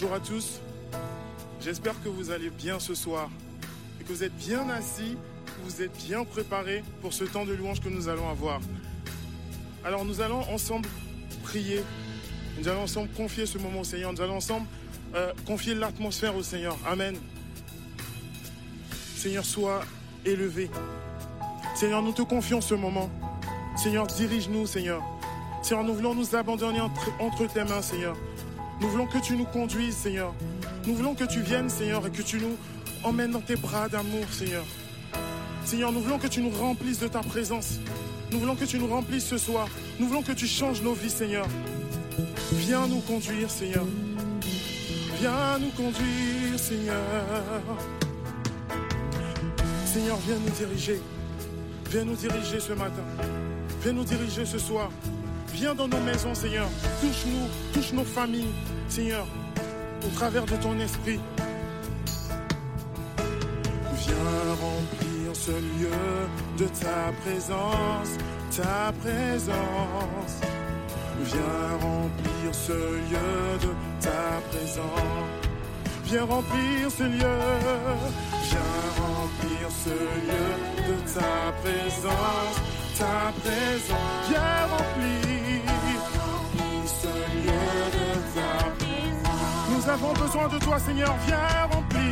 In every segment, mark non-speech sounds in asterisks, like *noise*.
Bonjour à tous. J'espère que vous allez bien ce soir et que vous êtes bien assis, que vous êtes bien préparés pour ce temps de louange que nous allons avoir. Alors nous allons ensemble prier. Nous allons ensemble confier ce moment au Seigneur. Nous allons ensemble euh, confier l'atmosphère au Seigneur. Amen. Seigneur, sois élevé. Seigneur, nous te confions ce moment. Seigneur, dirige-nous, Seigneur. Seigneur, nous voulons nous abandonner entre, entre tes mains, Seigneur. Nous voulons que tu nous conduises, Seigneur. Nous voulons que tu viennes, Seigneur, et que tu nous emmènes dans tes bras d'amour, Seigneur. Seigneur, nous voulons que tu nous remplisses de ta présence. Nous voulons que tu nous remplisses ce soir. Nous voulons que tu changes nos vies, Seigneur. Viens nous conduire, Seigneur. Viens nous conduire, Seigneur. Seigneur, viens nous diriger. Viens nous diriger ce matin. Viens nous diriger ce soir. Viens dans nos maisons, Seigneur. Touche-nous, touche nos familles, Seigneur, au travers de ton esprit. Viens remplir ce lieu de ta présence, ta présence. Viens remplir ce lieu de ta présence. Viens remplir ce lieu. Viens remplir ce lieu de ta présence, ta présence. Viens remplir Nous avons besoin de toi, Seigneur. Viens remplir.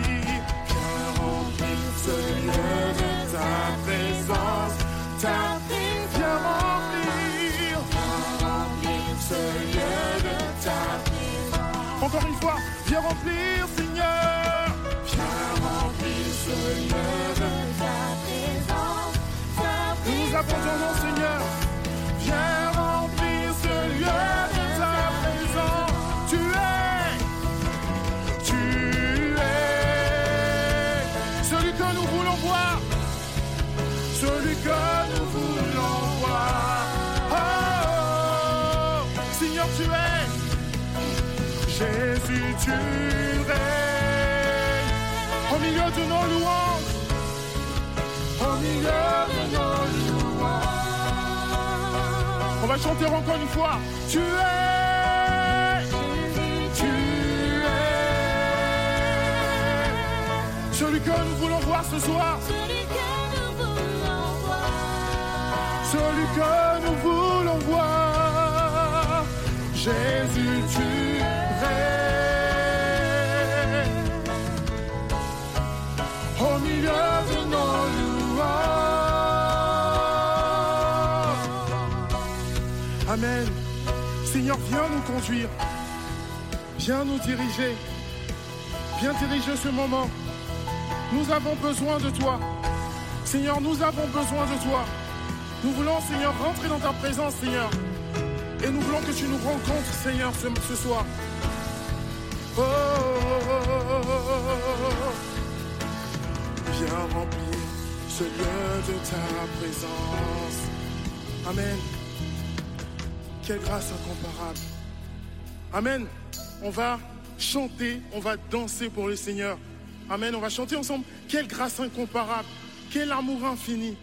Viens remplir ce lieu de ta présence, ta présence. Viens remplir. Viens remplir ce lieu de ta présence. Encore une fois, viens remplir, Seigneur. Viens remplir ce lieu de ta présence. Nous nous abandonnons, Seigneur. On va chanter encore une fois. Tu es, tu es celui que nous voulons voir ce soir, Celui que nous voulons voir. celui que nous voulons voir. Jésus, tu règnes Seigneur, viens nous conduire. Viens nous diriger. Viens diriger ce moment. Nous avons besoin de toi. Seigneur, nous avons besoin de toi. Nous voulons, Seigneur, rentrer dans ta présence, Seigneur. Et nous voulons que tu nous rencontres, Seigneur, ce, soir. Oh, oh, oh, oh, oh. Viens remplir ce lieu de ta présence. Amen. Quelle grâce incomparable. Amen. On va chanter, on va danser pour le Seigneur. Amen. On va chanter ensemble. Quelle grâce incomparable. Quel amour infini.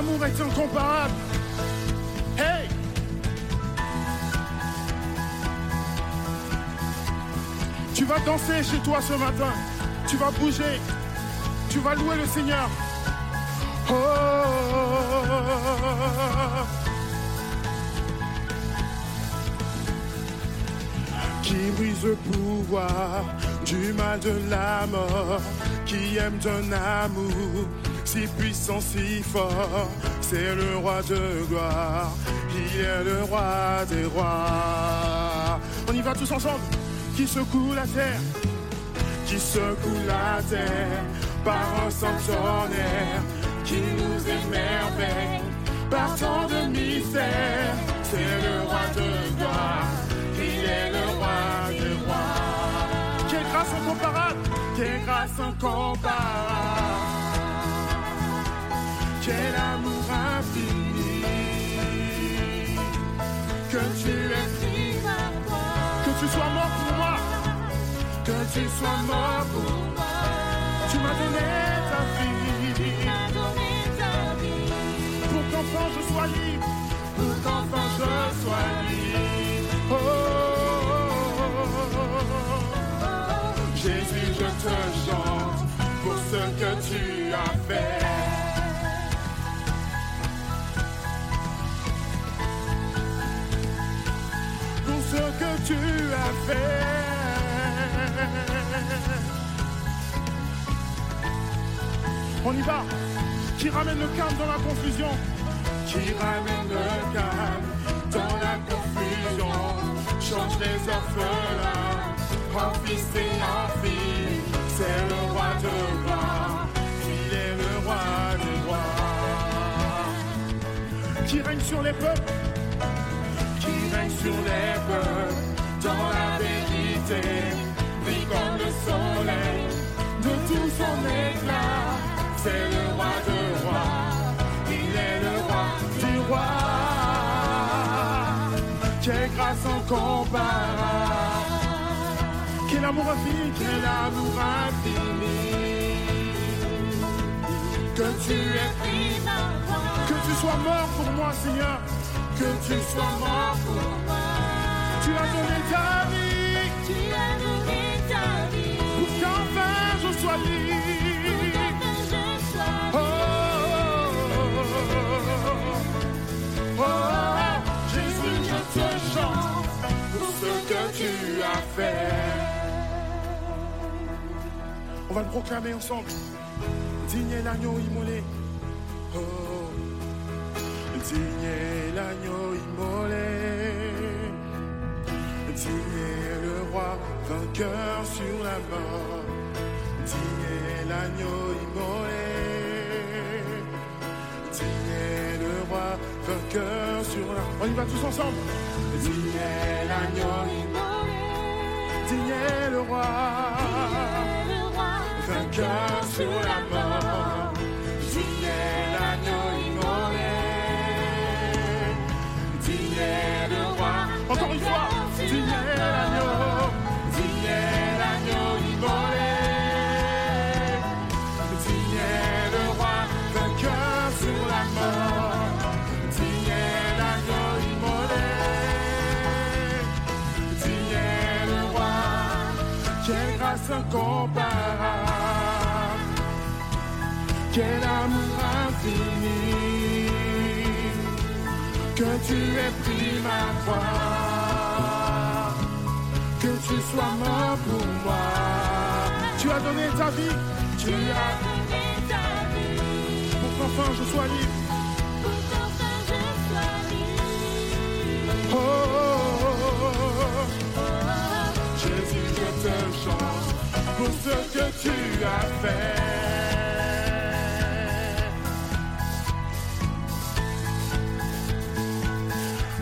Amour est incomparable. Hey! Tu vas danser chez toi ce matin. Tu vas bouger. Tu vas louer le Seigneur. Oh! qui brise le pouvoir du mal de la mort, qui aime d'un amour si puissant, si fort. C'est le roi de gloire, qui est le roi des rois. On y va tous ensemble, qui secoue la terre, qui secoue la terre par un sang tonnerre, qui nous émerveille par tant de mystères. C'est le roi de gloire, il est le roi des rois. Quelle grâce incomparable, quelle grâce incomparable, c'est l'amour infini. Que tu es pris par moi. Que tu sois mort pour moi. Que tu sois mort pour moi. Tu m'as donné ta vie. Donné ta vie. Pour qu'enfin je sois libre. Pour qu'enfin je tu as fait. On y va. Qui ramène le calme dans la confusion. Qui ramène le calme dans la confusion. Change les orphelins en fils et en filles. C'est le roi de rois. Il est le roi des rois. Qui règne sur les peuples. Qui règne sur les peuples. Dans la vérité. Vit comme le soleil. De tout son éclat. C'est le roi de rois. Il est le roi du roi. Quelle grâce incomparable. Quel amour infini, quel amour infini. Que tu es pris ma que tu sois mort pour moi, Seigneur. Que tu sois mort pour moi. Tu as donné ta vie Tu as donné ta vie pour qu'enfin je sois libre. Sois Oh, oh, oh, Jésus, je te chante pour ce que tu as fait. On va le proclamer ensemble. Digne l'agneau immolé. Oh, digne l'agneau immolé. Est le roi vainqueur sur la mort. Digne est l'agneau immolé. Est le roi vainqueur sur la On y va tous ensemble. Digne est l'agneau immolé. Le roi le roi. vainqueur sur la mort. Incomparable. Quel amour infini. Que tu aies pris ma croix. Que tu sois mort pour moi. Tu as donné ta vie. Tu as donné ta vie pour qu'enfin je sois libre. pour qu'enfin je sois libre. Oh, oh, ce que tu as fait.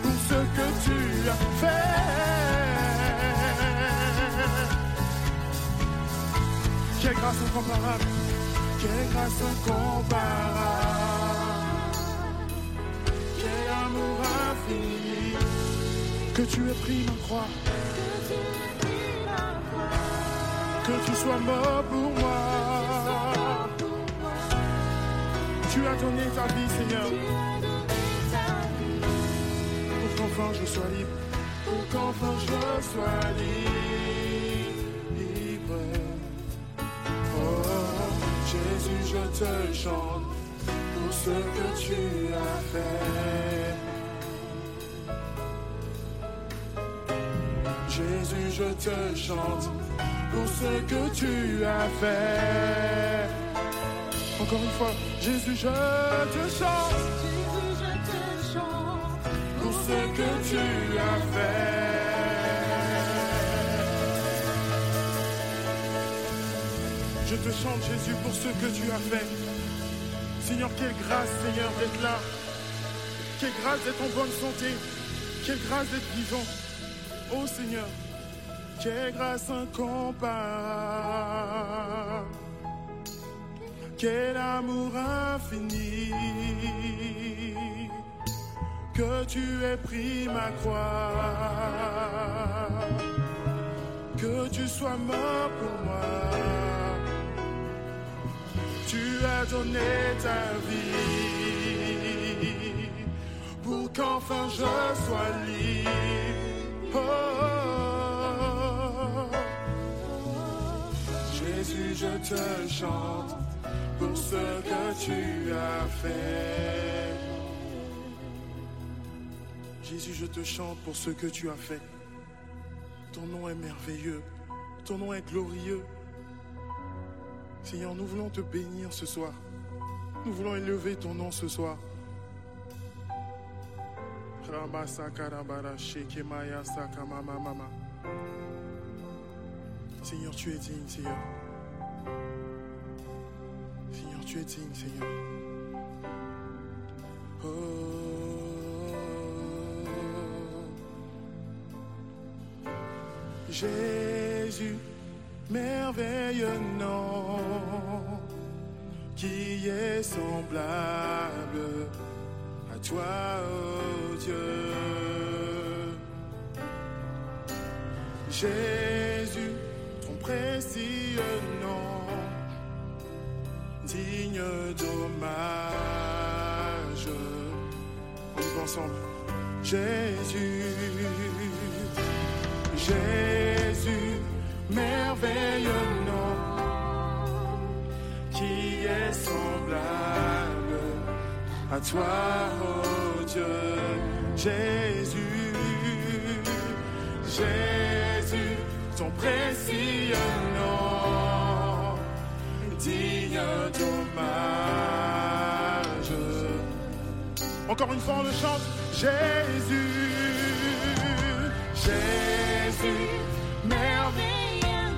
Pour ce que tu as fait. Quelle grâce incomparable. Quelle grâce incomparable. Quel amour infini? Que tu aies pris ma croix. Que tu sois mort pour moi. Tu as donné ta vie, Seigneur, pour qu'enfin je sois libre. Pour qu'enfin je sois libre. Oh, Jésus, je te chante pour ce que tu as fait. Jésus, je te chante pour ce que tu as fait. Encore une fois, Jésus, je te chante. Jésus, je te chante pour ce que tu as fait. Je te chante, Jésus, pour ce que tu as fait. Seigneur, quelle grâce, Seigneur, d'être là. Quelle grâce d'être en bonne santé. Quelle grâce d'être vivant. Oh Seigneur, quelle grâce incomparable. Quel amour infini que tu aies pris ma croix, que tu sois mort pour moi. Tu as donné ta vie pour qu'enfin je sois libre. Oh, oh, Jésus, je te chante pour ce que tu as fait. Jésus, je te chante pour ce que tu as fait. Ton nom est merveilleux, ton nom est glorieux. Seigneur, nous voulons te bénir ce soir. Nous voulons élever ton nom ce soir. Seigneur, tu es digne, Seigneur. Tu es digne, Seigneur. Jésus, merveilleux nom, qui est semblable à toi, oh Dieu. Jésus, ton précieux nom, digne d'hommage. Ensemble. Jésus, Jésus, merveilleux nom, qui est semblable à toi, oh Dieu. Jésus, Jésus, ton précieux digne d'hommage. Encore une fois, on le chante. Jésus, Jésus, merveilleux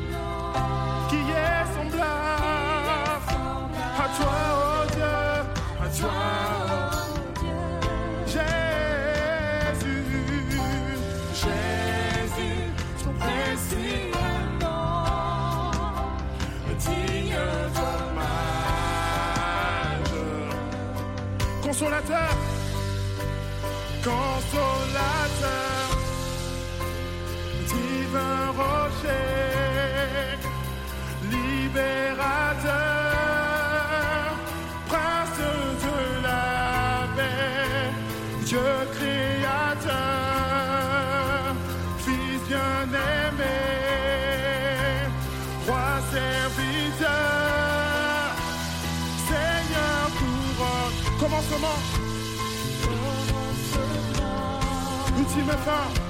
qui est semblable à toi, oh Dieu, à toi, Consolateur, consolateur, ultime fin. Soleil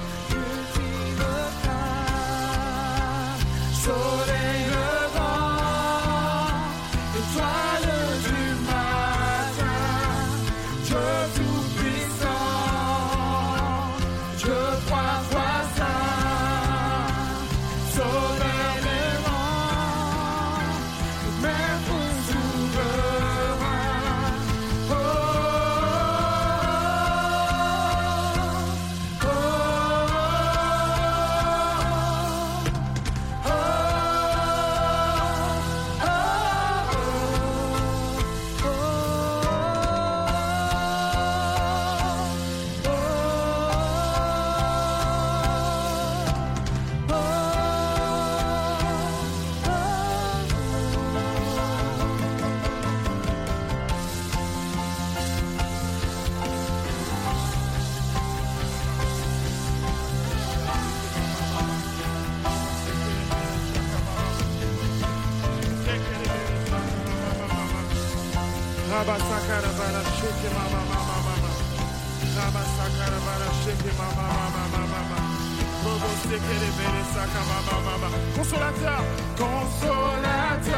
Consolateur, consolateur,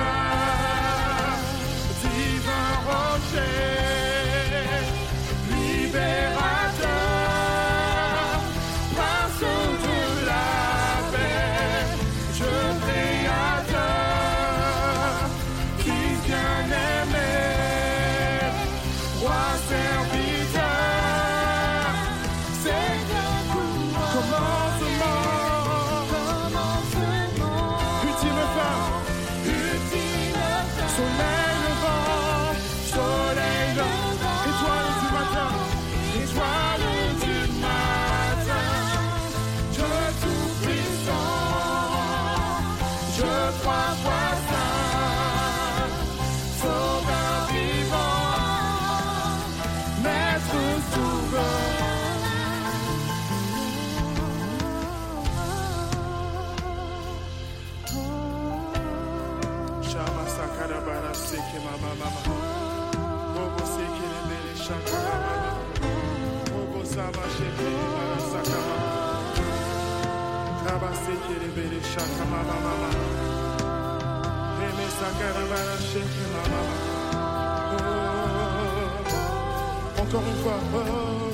Encore une fois. Oh,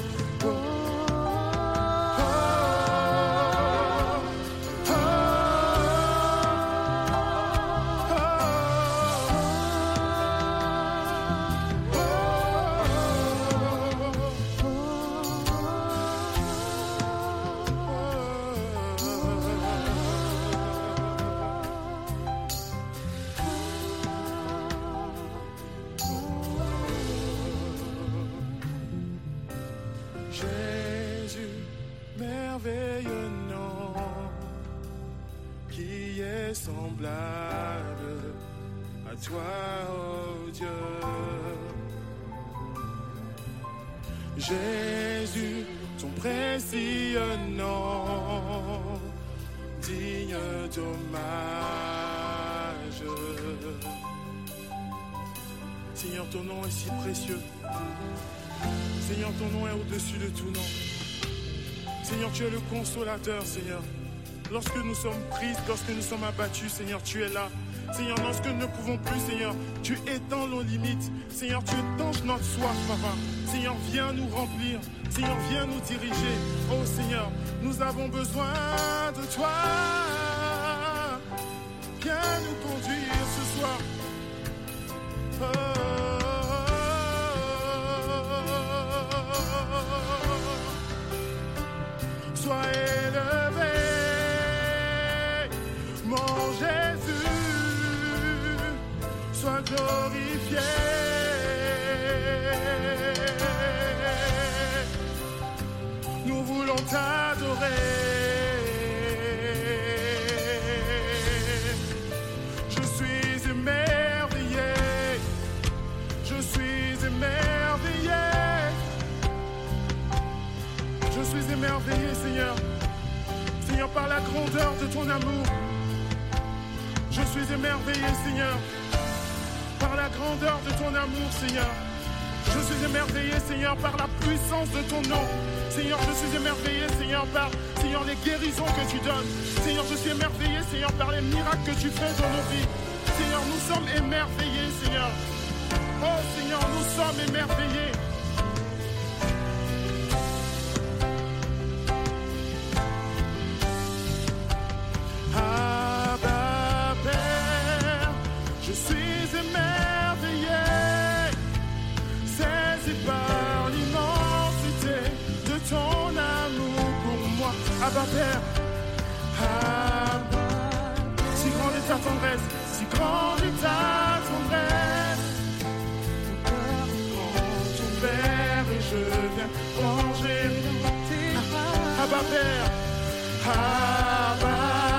consolateur, Seigneur. Lorsque nous sommes tristes, lorsque nous sommes abattus, Seigneur, tu es là. Seigneur, lorsque nous ne pouvons plus, Seigneur, tu étends nos limites. Seigneur, tu étanches notre soif, Papa. Seigneur, viens nous remplir. Seigneur, viens nous diriger. Oh Seigneur, nous avons besoin de toi. Viens nous conduire ce soir. Oh. Sois élevé, mon Jésus, sois glorifié. Nous voulons t'adorer. Seigneur. Par la grandeur de ton amour. Je suis émerveillé, Seigneur. Par la grandeur de ton amour, Seigneur. Je suis émerveillé, Seigneur, par la puissance de ton nom. Seigneur, je suis émerveillé, Seigneur, par, Seigneur, les guérisons que tu donnes. Seigneur, je suis émerveillé, Seigneur, par les miracles que tu fais dans nos vies. Seigneur, nous sommes émerveillés, Seigneur. Oh, Seigneur, nous sommes émerveillés. Abba, Père, Abba, si grande est ta tendresse, si grande est ta tendresse. Prends ton verre et je viens manger. Abba, Père, Abba,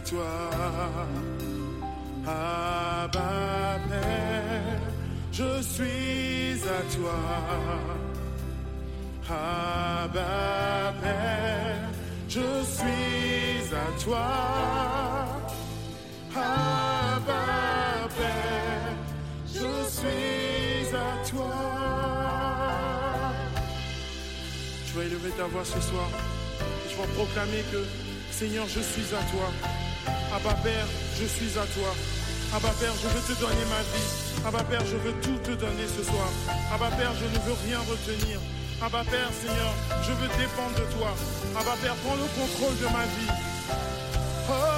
toi. Abba, Père, je suis à toi. Abba, Père, je suis à toi. Abba, Père, je suis à toi. Tu vas élever ta voix ce soir. Tu vas proclamer que, Seigneur, je suis à toi. Abba Père, je suis à toi. Abba Père, je veux te donner ma vie. Abba Père, je veux tout te donner ce soir. Abba Père, je ne veux rien retenir. Abba Père, Seigneur, je veux dépendre de toi. Abba Père, prends le contrôle de ma vie. Oh.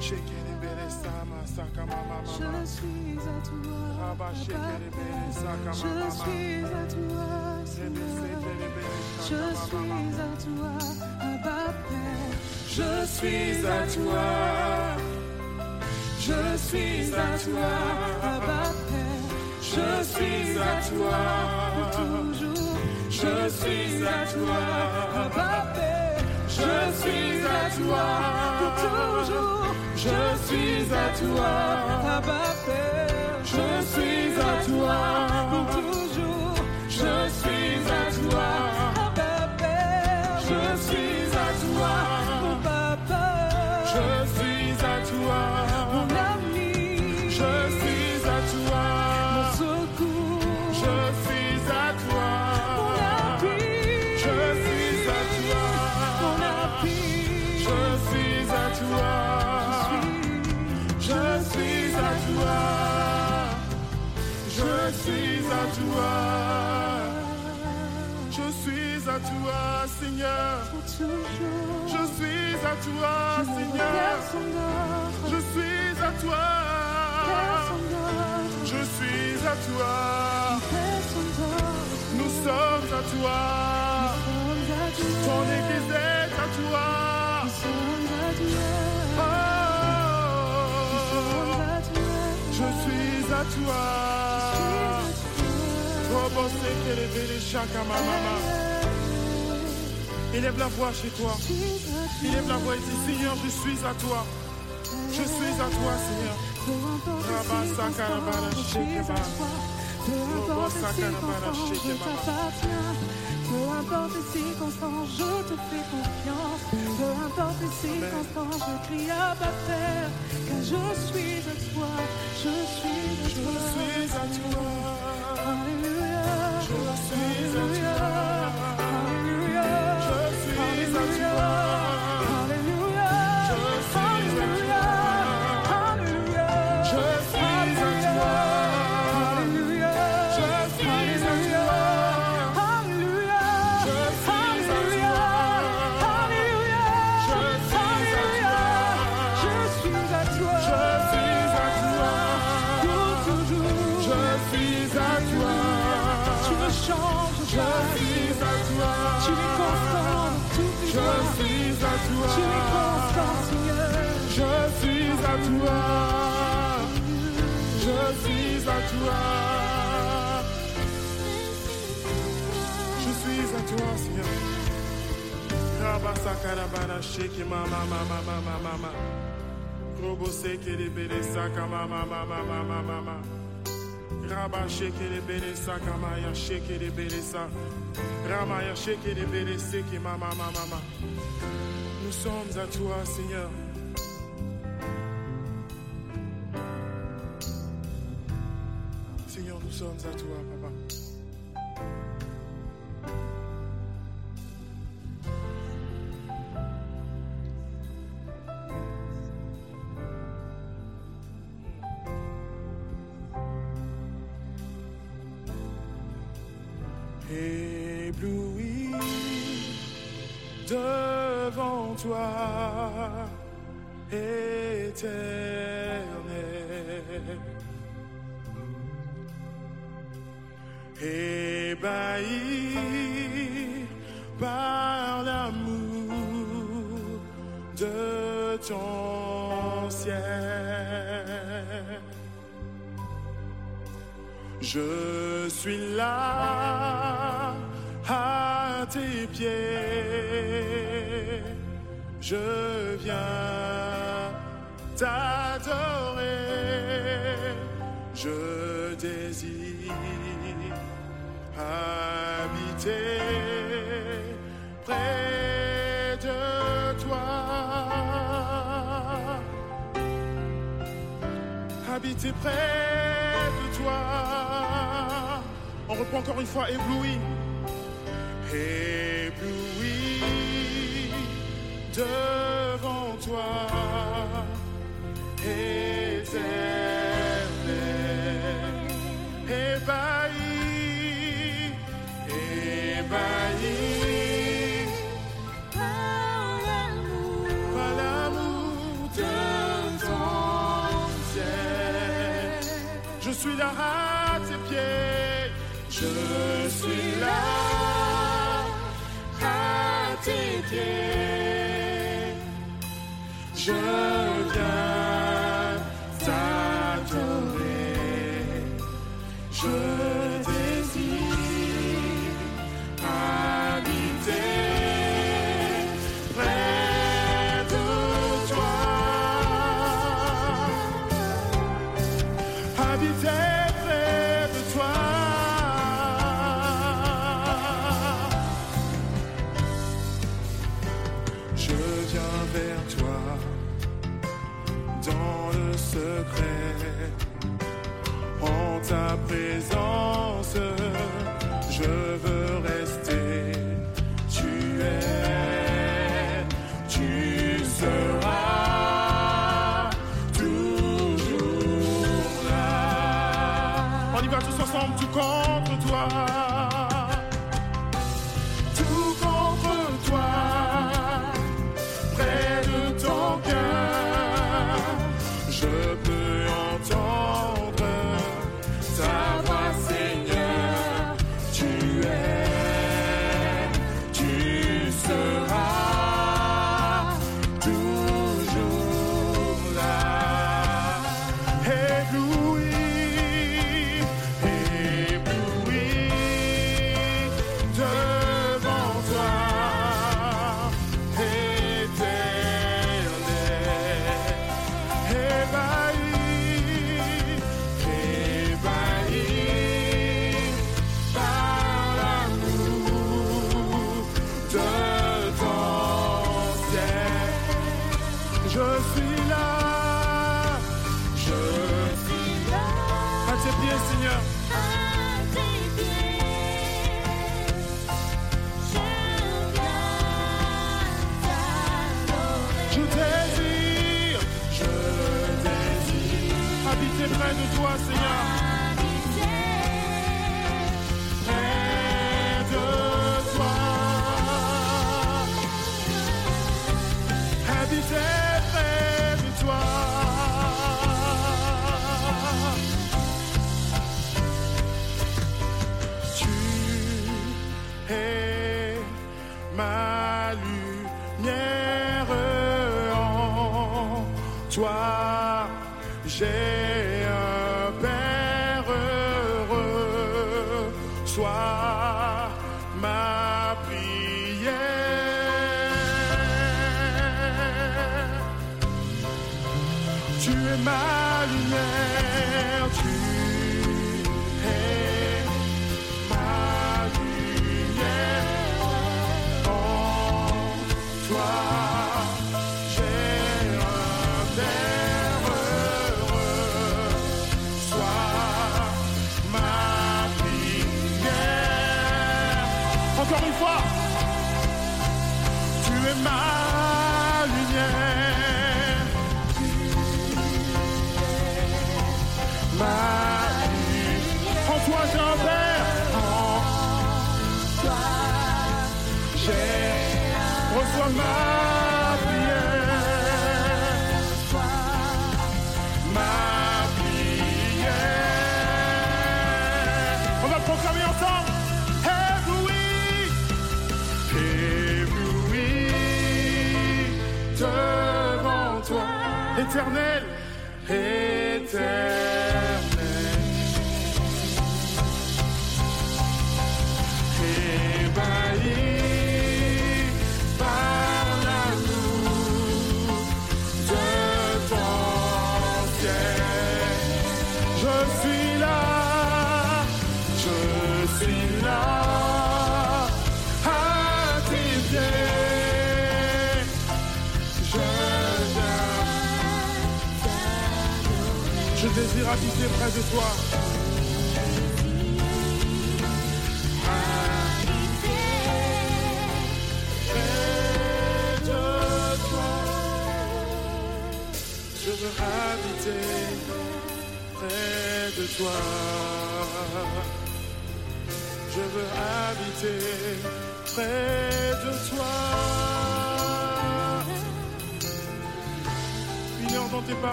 Je suis à toi. Papa. Je suis à toi, Seigneur. Je suis à toi, Abba Père. Je suis à toi. Je suis à toi. Abba Père. Je suis à toi. Pour toujours. Je suis à toi. Abba Père. Je suis à toi. Pour toujours. Je suis à toi. Abba Père. Je suis à toi. Pour toujours. Je suis à toi. À toi, Seigneur. Personne d'autre. Je suis à toi. Je suis à toi. Nous sommes à toi. Ton église est à toi. Oh, je suis à toi. Robo seke leve les chaka ma mama. Élève la voix chez toi. Élève la voix et dis Seigneur, je suis à toi. Je suis à toi, Seigneur. Peu importe les circonstances, je je t'appartiens. Peu importe les circonstances, je te fais confiance. Peu importe les circonstances, je crie à ma terre. Car je suis à toi, je suis à Je toi. suis à toi. Alléluia. Je suis à toi. Je suis à toi, Seigneur. Rabasakarabara sheke mama mama mama mama. Robo seke de bere saka mama mama mama mama. Raba sheke de bere saka maya sheke de bere sa. De mama mama mama. Nous sommes à toi, Seigneur. Sommes à toi, Papa. Ébloui devant toi, éternel. Ébahi par l'amour de ton ciel. Je suis là à tes pieds, je viens t'adorer, je désire près de toi. Habiter près de toi. On reprend encore une fois ébloui. Ébloui devant toi. Éternel. Je suis là à tes pieds, je suis là à tes pieds.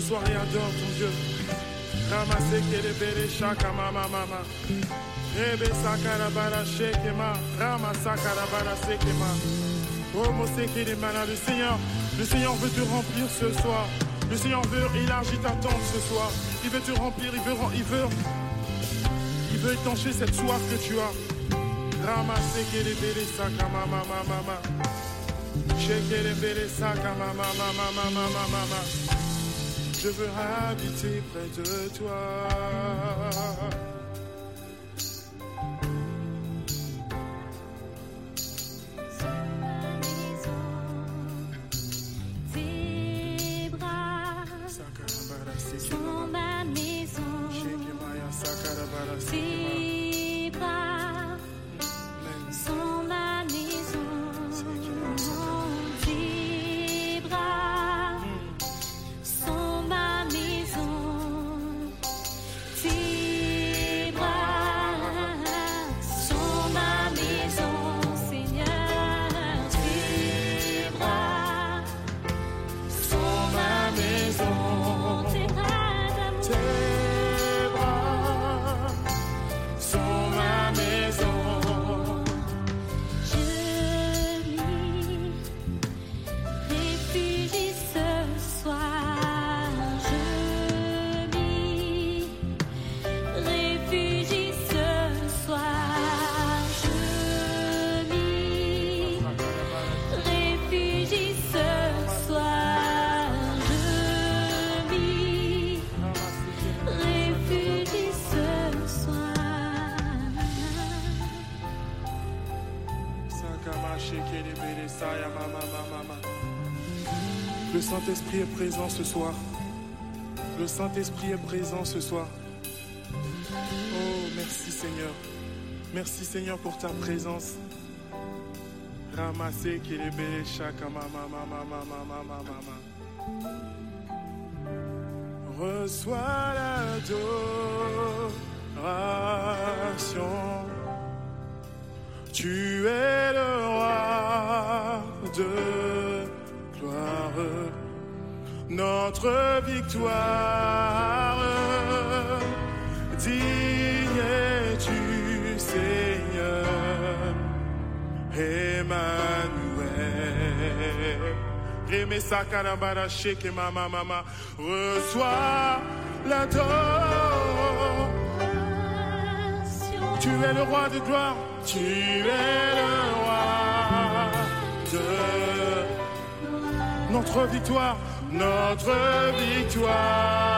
Ce soir et adore ton Dieu. Ramasse kele bere shaka mama mama. Rebe sakara bara shekema. Rama sakara bara sekema. Oh de mana. Le Seigneur, le Seigneur veut te remplir ce soir. Le Seigneur veut élargir ta tente ce soir. Il veut te remplir, il veut, il veut, il veut étancher cette soif que tu as. Ramasse kele bere saka mama mama mama. Shekele bere saka mama mama mama mama mama. Je veux habiter près de toi. Saint-Esprit est présent ce soir. Le Saint-Esprit est présent ce soir. Oh, merci Seigneur. Merci Seigneur pour ta présence. Ramassez kelebele shaka mama mama mama mama mama. Reçois l'adoration. Tu es le roi de gloire, notre victoire. Digne es-tu, Seigneur, Emmanuel. Mama mama, reçois l'adoration. Tu es le roi de gloire. Tu es le roi de notre victoire. Notre victoire.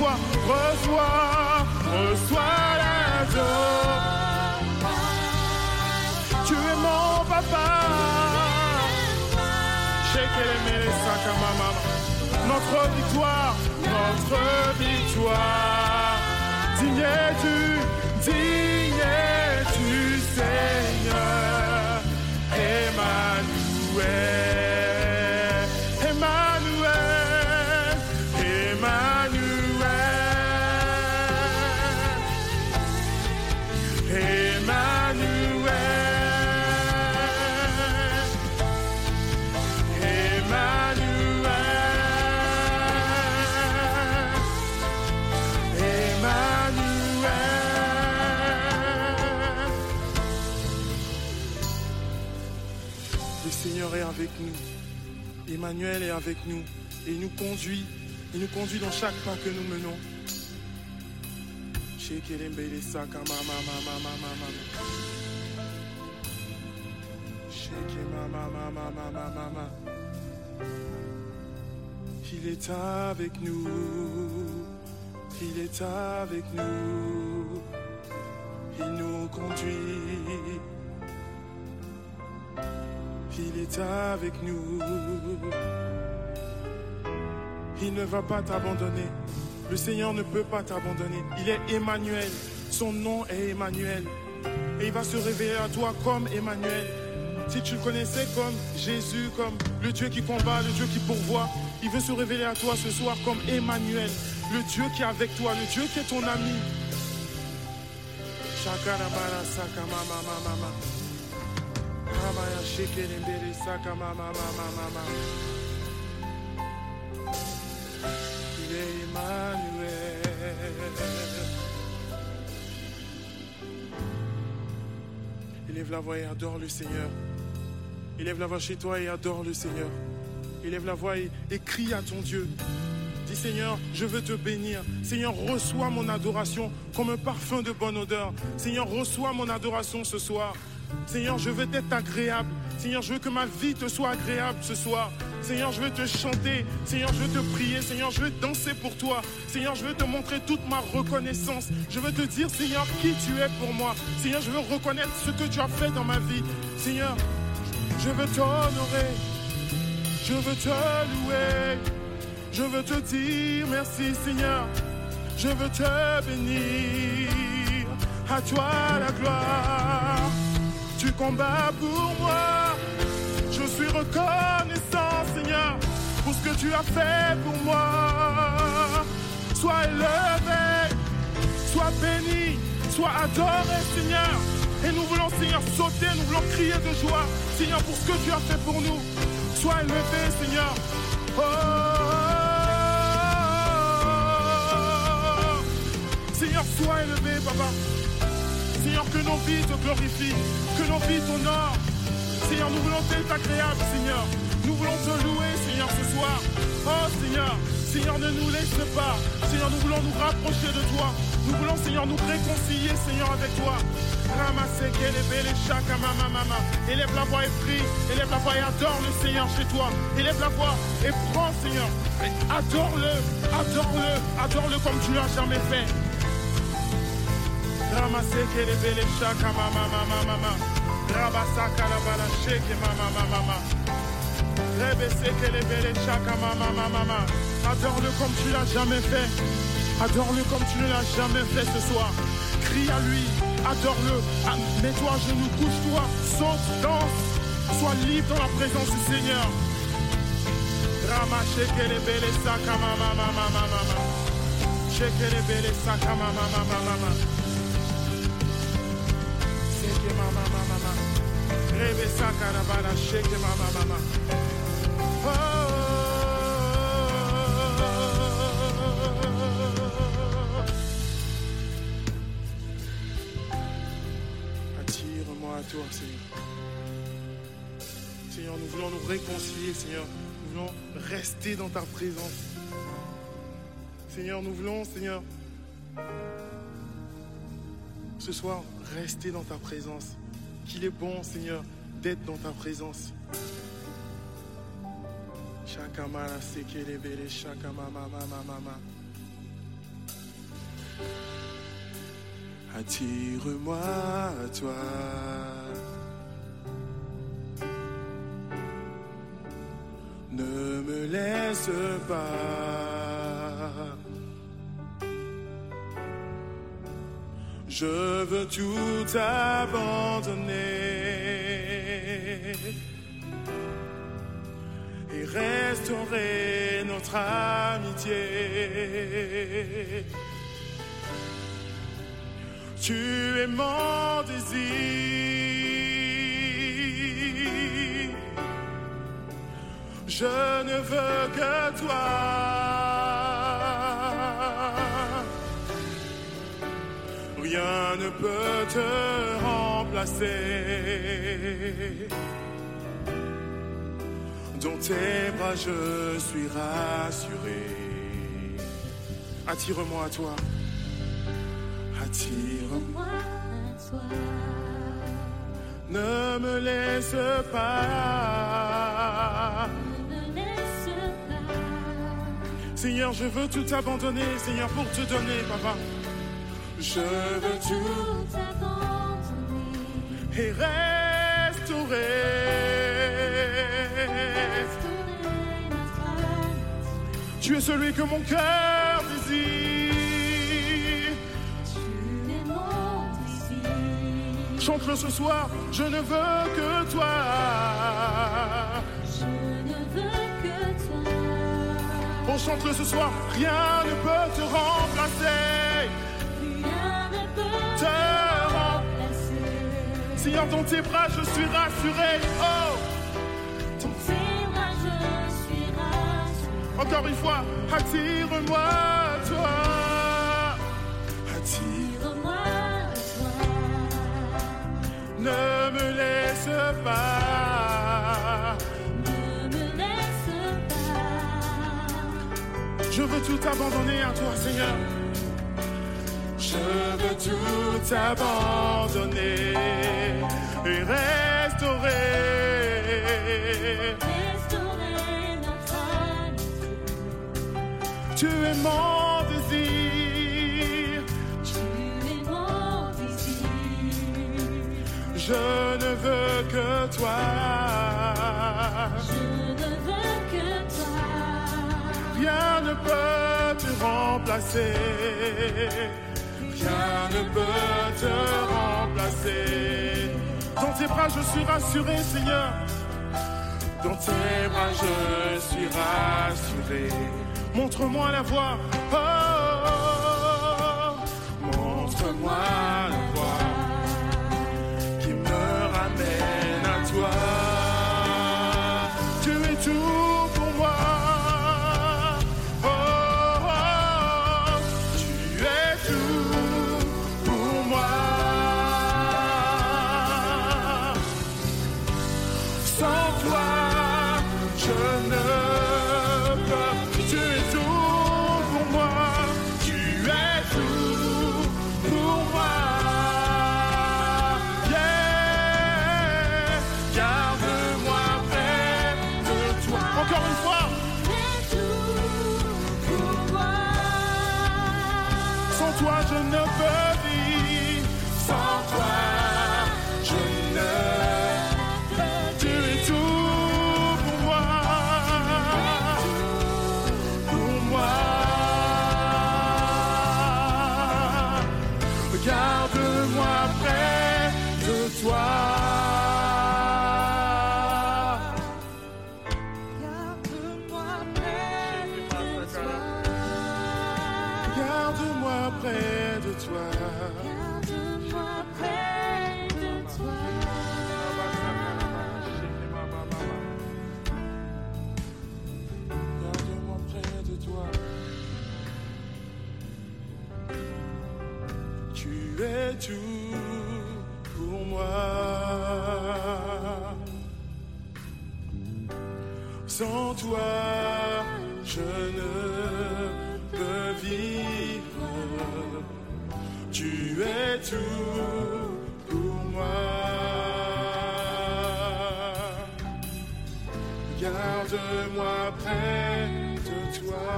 Fois, reçois, reçois l'adoration. Tu es mon papa. Notre victoire, notre victoire. Digne es-tu, digne es-tu, Seigneur. Emmanuel, Emmanuel est avec nous et il nous conduit. Il nous conduit dans chaque pas que nous menons. Il est avec nous, il est avec nous, il nous conduit, il est avec nous, il ne va pas t'abandonner. Le Seigneur ne peut pas t'abandonner. Il est Emmanuel. Son nom est Emmanuel. Et il va se révéler à toi comme Emmanuel. Si tu le connaissais comme Jésus, comme le Dieu qui combat, le Dieu qui pourvoit, il veut se révéler à toi ce soir comme Emmanuel, le Dieu qui est avec toi, le Dieu qui est ton ami. Il est Emmanuel. Élève la voix et adore le Seigneur. Élève la voix chez toi et adore le Seigneur. Élève la voix et, et crie à ton Dieu. Dis Seigneur, je veux te bénir. Seigneur, reçois mon adoration comme un parfum de bonne odeur. Seigneur, reçois mon adoration ce soir. Seigneur, je veux être agréable. Seigneur, je veux que ma vie te soit agréable ce soir. Seigneur, je veux te chanter. Seigneur, je veux te prier. Seigneur, je veux danser pour toi. Seigneur, je veux te montrer toute ma reconnaissance. Je veux te dire, Seigneur, qui tu es pour moi. Seigneur, je veux reconnaître ce que tu as fait dans ma vie. Seigneur, je veux t'honorer. Je veux te louer. Je veux te dire merci, Seigneur. Je veux te bénir. À toi la gloire. Tu combats pour moi? Je suis reconnaissant, Seigneur, pour ce que tu as fait pour moi. Sois élevé, sois béni, sois adoré, Seigneur. Et nous voulons, Seigneur, sauter, nous voulons crier de joie, Seigneur, pour ce que tu as fait pour nous. Sois élevé, Seigneur. Oh. Seigneur, sois élevé, Papa. Seigneur, que nos vies te glorifient, nos vies t'honorent. Seigneur, nous voulons être agréables, Seigneur. Nous voulons te louer, Seigneur, ce soir. Oh, Seigneur, Seigneur, ne nous laisse pas. Seigneur, nous voulons nous rapprocher de toi. Nous voulons, Seigneur, nous réconcilier, Seigneur, avec toi. Ramassez les chaka mama mama. Élève la voix et prie. Élève la voix et adore le Seigneur chez toi. Élève la voix et prends, Seigneur. Adore-le, adore-le, adore-le comme tu l'as jamais fait. Ramassez les chaka mama mama mama. Rabasaka la bala shake mama mama mama. Rebese les belles chaka mama mama mama. Adore-le comme tu l'as jamais fait. Adore-le comme tu ne l'as jamais fait ce soir. Crie à lui, adore-le. Ah, Mets-toi à genoux, couche-toi, saute, danse. Sois libre dans la présence du Seigneur. Rama shake les belles saka mama mama mama mama. Shake les belles saka mama mama mama. Attire-moi à toi, Seigneur. Seigneur, nous voulons nous réconcilier, Seigneur. Nous voulons rester dans ta présence. Seigneur, nous voulons, Seigneur, ce soir, rester dans ta présence. Qu'il est bon, Seigneur, d'être dans ta présence. Shakamala sekelebele shakamama mama mama. Attire-moi à toi. Ne me laisse pas. Je veux tout abandonner et restaurer notre amitié. Tu es mon désir. Je ne veux que toi. Rien ne peut te remplacer. Dans tes bras, je suis rassuré. Attire-moi à toi. Attire-moi à toi. Ne me laisse pas. Seigneur, je veux tout abandonner, Seigneur, pour te donner, papa. Je veux tout abandonner et restaurer. Tu es celui que mon cœur désire. Tu es mon désir. Chante-le ce soir, je ne veux que toi. Je ne veux que toi. On chante-le ce soir, rien ne peut te remplacer. Seigneur, dans tes bras, je suis rassuré. Oh! Dans tes bras, je suis rassuré. Encore une fois, attire-moi toi. Attire-moi toi. Ne me laisse pas. Ne me laisse pas. Je veux tout abandonner à toi, Seigneur. Je veux tout abandonner et restaurer. Restaurer notre Tu es mon désir. Tu es mon désir. Je ne veux que toi. Je ne veux que toi. Rien ne peut te remplacer. Rien ne peut te remplacer. Dans tes bras, je suis rassuré, Seigneur. Dans tes bras, je suis rassuré. Montre-moi la voie. Oh, oh, oh. montre-moi Garde-moi près de toi. Es tout pour moi. Garde-moi près de toi.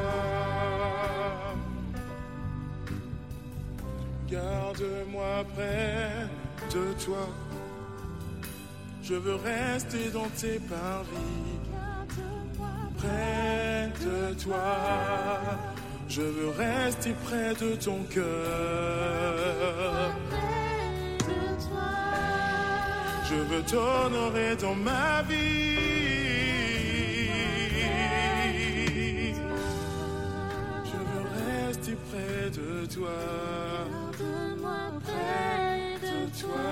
Garde-moi près de toi. Je veux rester dans tes parvis. Près de toi. Je veux rester près de ton cœur. Près de toi. Je veux t'honorer dans ma vie. Je veux rester près de toi. Près de toi.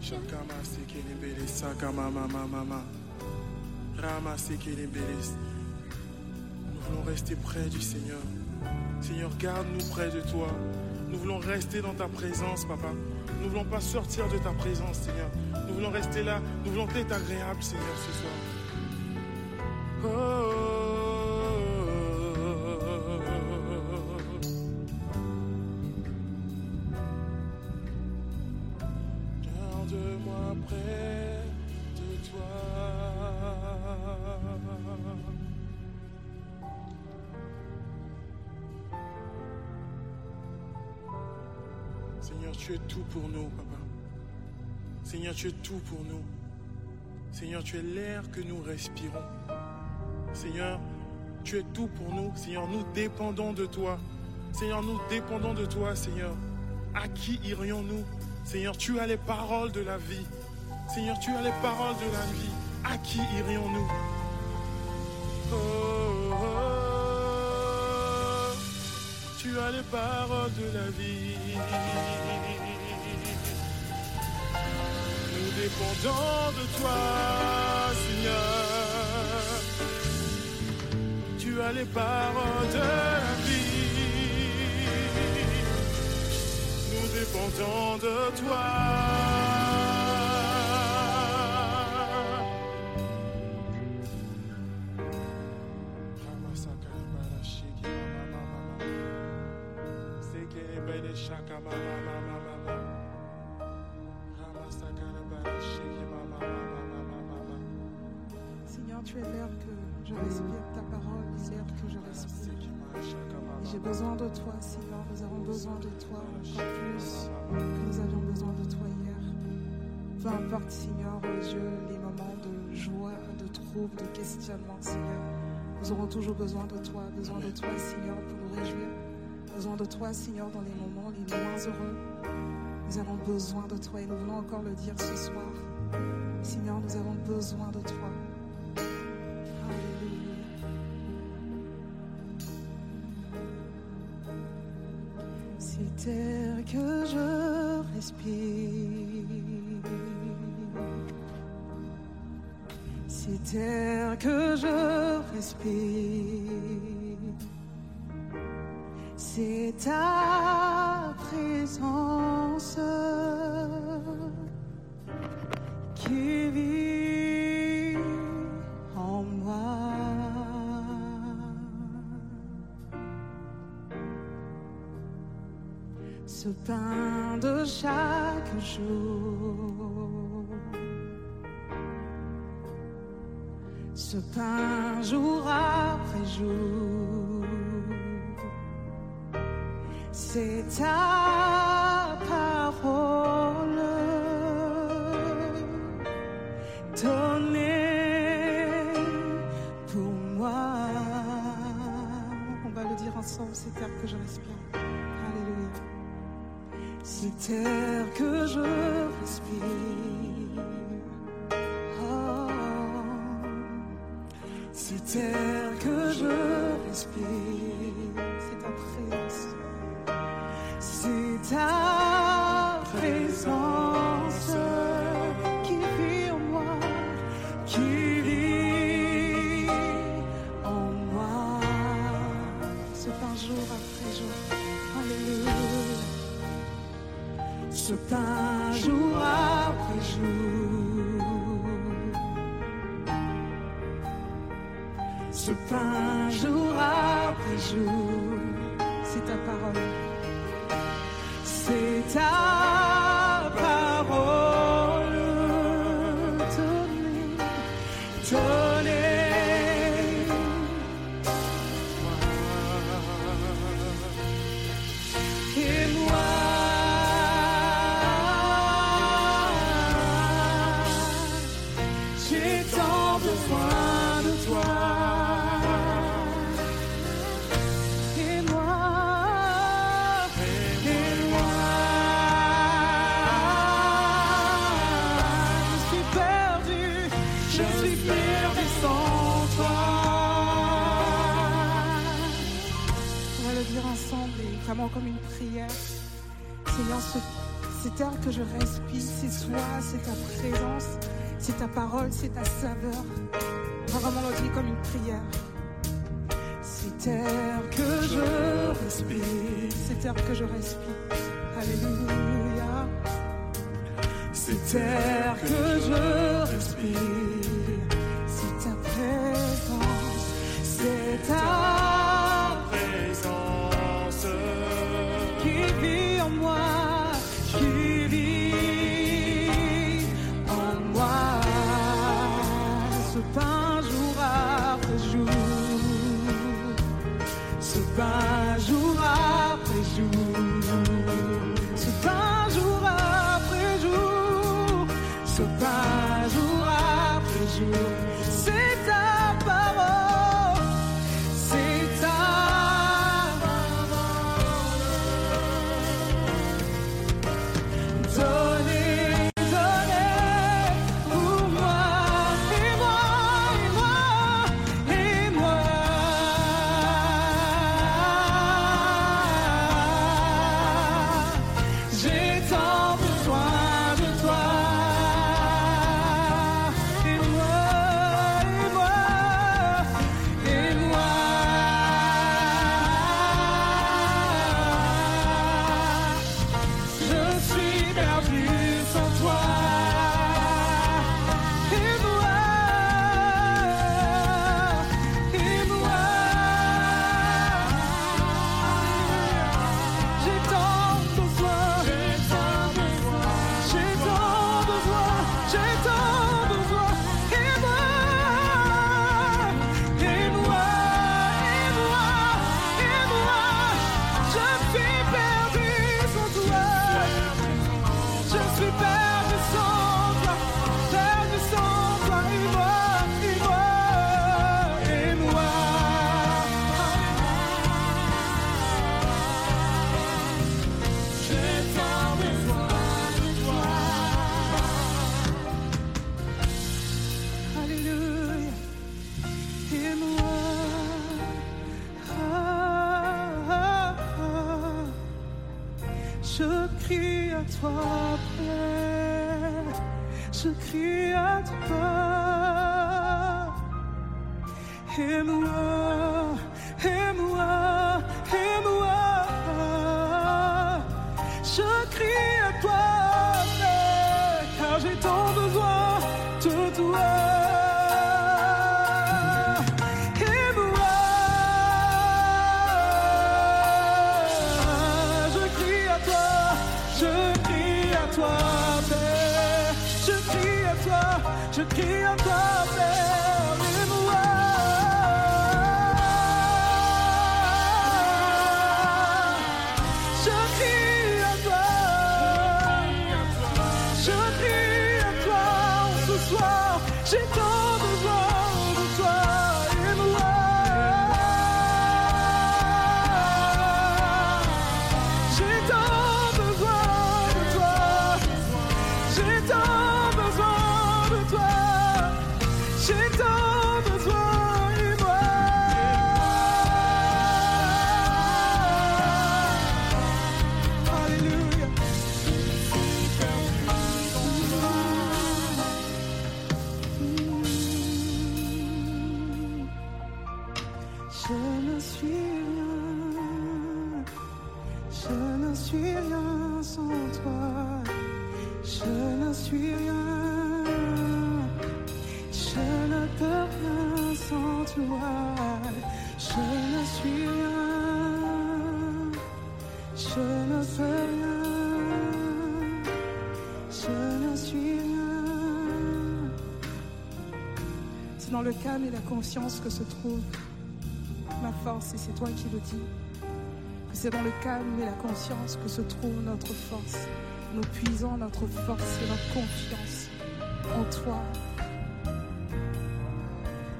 Shakamasi kelebele sakama mama mama. Nous voulons rester près du Seigneur. Seigneur, garde-nous près de toi. Nous voulons rester dans ta présence, papa. Nous voulons pas sortir de ta présence, Seigneur. Nous voulons rester là. Nous voulons être agréables, Seigneur, ce soir. Garde-moi tu es tout pour nous, Papa. Seigneur, tu es tout pour nous. Seigneur, tu es l'air que nous respirons. Seigneur, tu es tout pour nous. Seigneur, nous dépendons de toi. Seigneur, nous dépendons de toi, Seigneur. À qui irions-nous? Seigneur, tu as les paroles de la vie. Seigneur, tu as les paroles de la vie. À qui irions-nous? Oh, oh, oh. Tu as les paroles de la vie. Nous dépendons de toi, Seigneur. Tu as les paroles de la vie. Nous dépendons de toi. Tu es l'air que je respire, ta parole est l'air que je respire. J'ai besoin de toi, Seigneur. Nous avons besoin de toi encore plus que nous avions besoin de toi hier. Peu importe, Seigneur, aux yeux, les moments de joie, de trouble, de questionnement, Seigneur. Nous aurons toujours besoin de toi, besoin de toi, Seigneur, pour nous réjouir. Besoin de toi, Seigneur, dans les moments les moins heureux. Nous avons besoin de toi et nous voulons encore le dire ce soir. Seigneur, nous avons besoin de toi. Que je respire. C'est air que je respire. C'est ta De chaque jour. Ce pain jour après jour. C'est ta parole donnée pour moi. On va le dire ensemble, c'est air que je respire. Alléluia. C'est air que je respire. C'est air que je respire. Parole, c'est ta saveur. On va vraiment le dire comme une prière. Cet air que je respire, cet air que je respire. Alléluia. cet air que je respire, calme et la conscience que se trouve ma force, et c'est toi qui le dis. C'est dans le calme et la conscience que se trouve notre force. Nous puisons notre force et notre confiance en toi.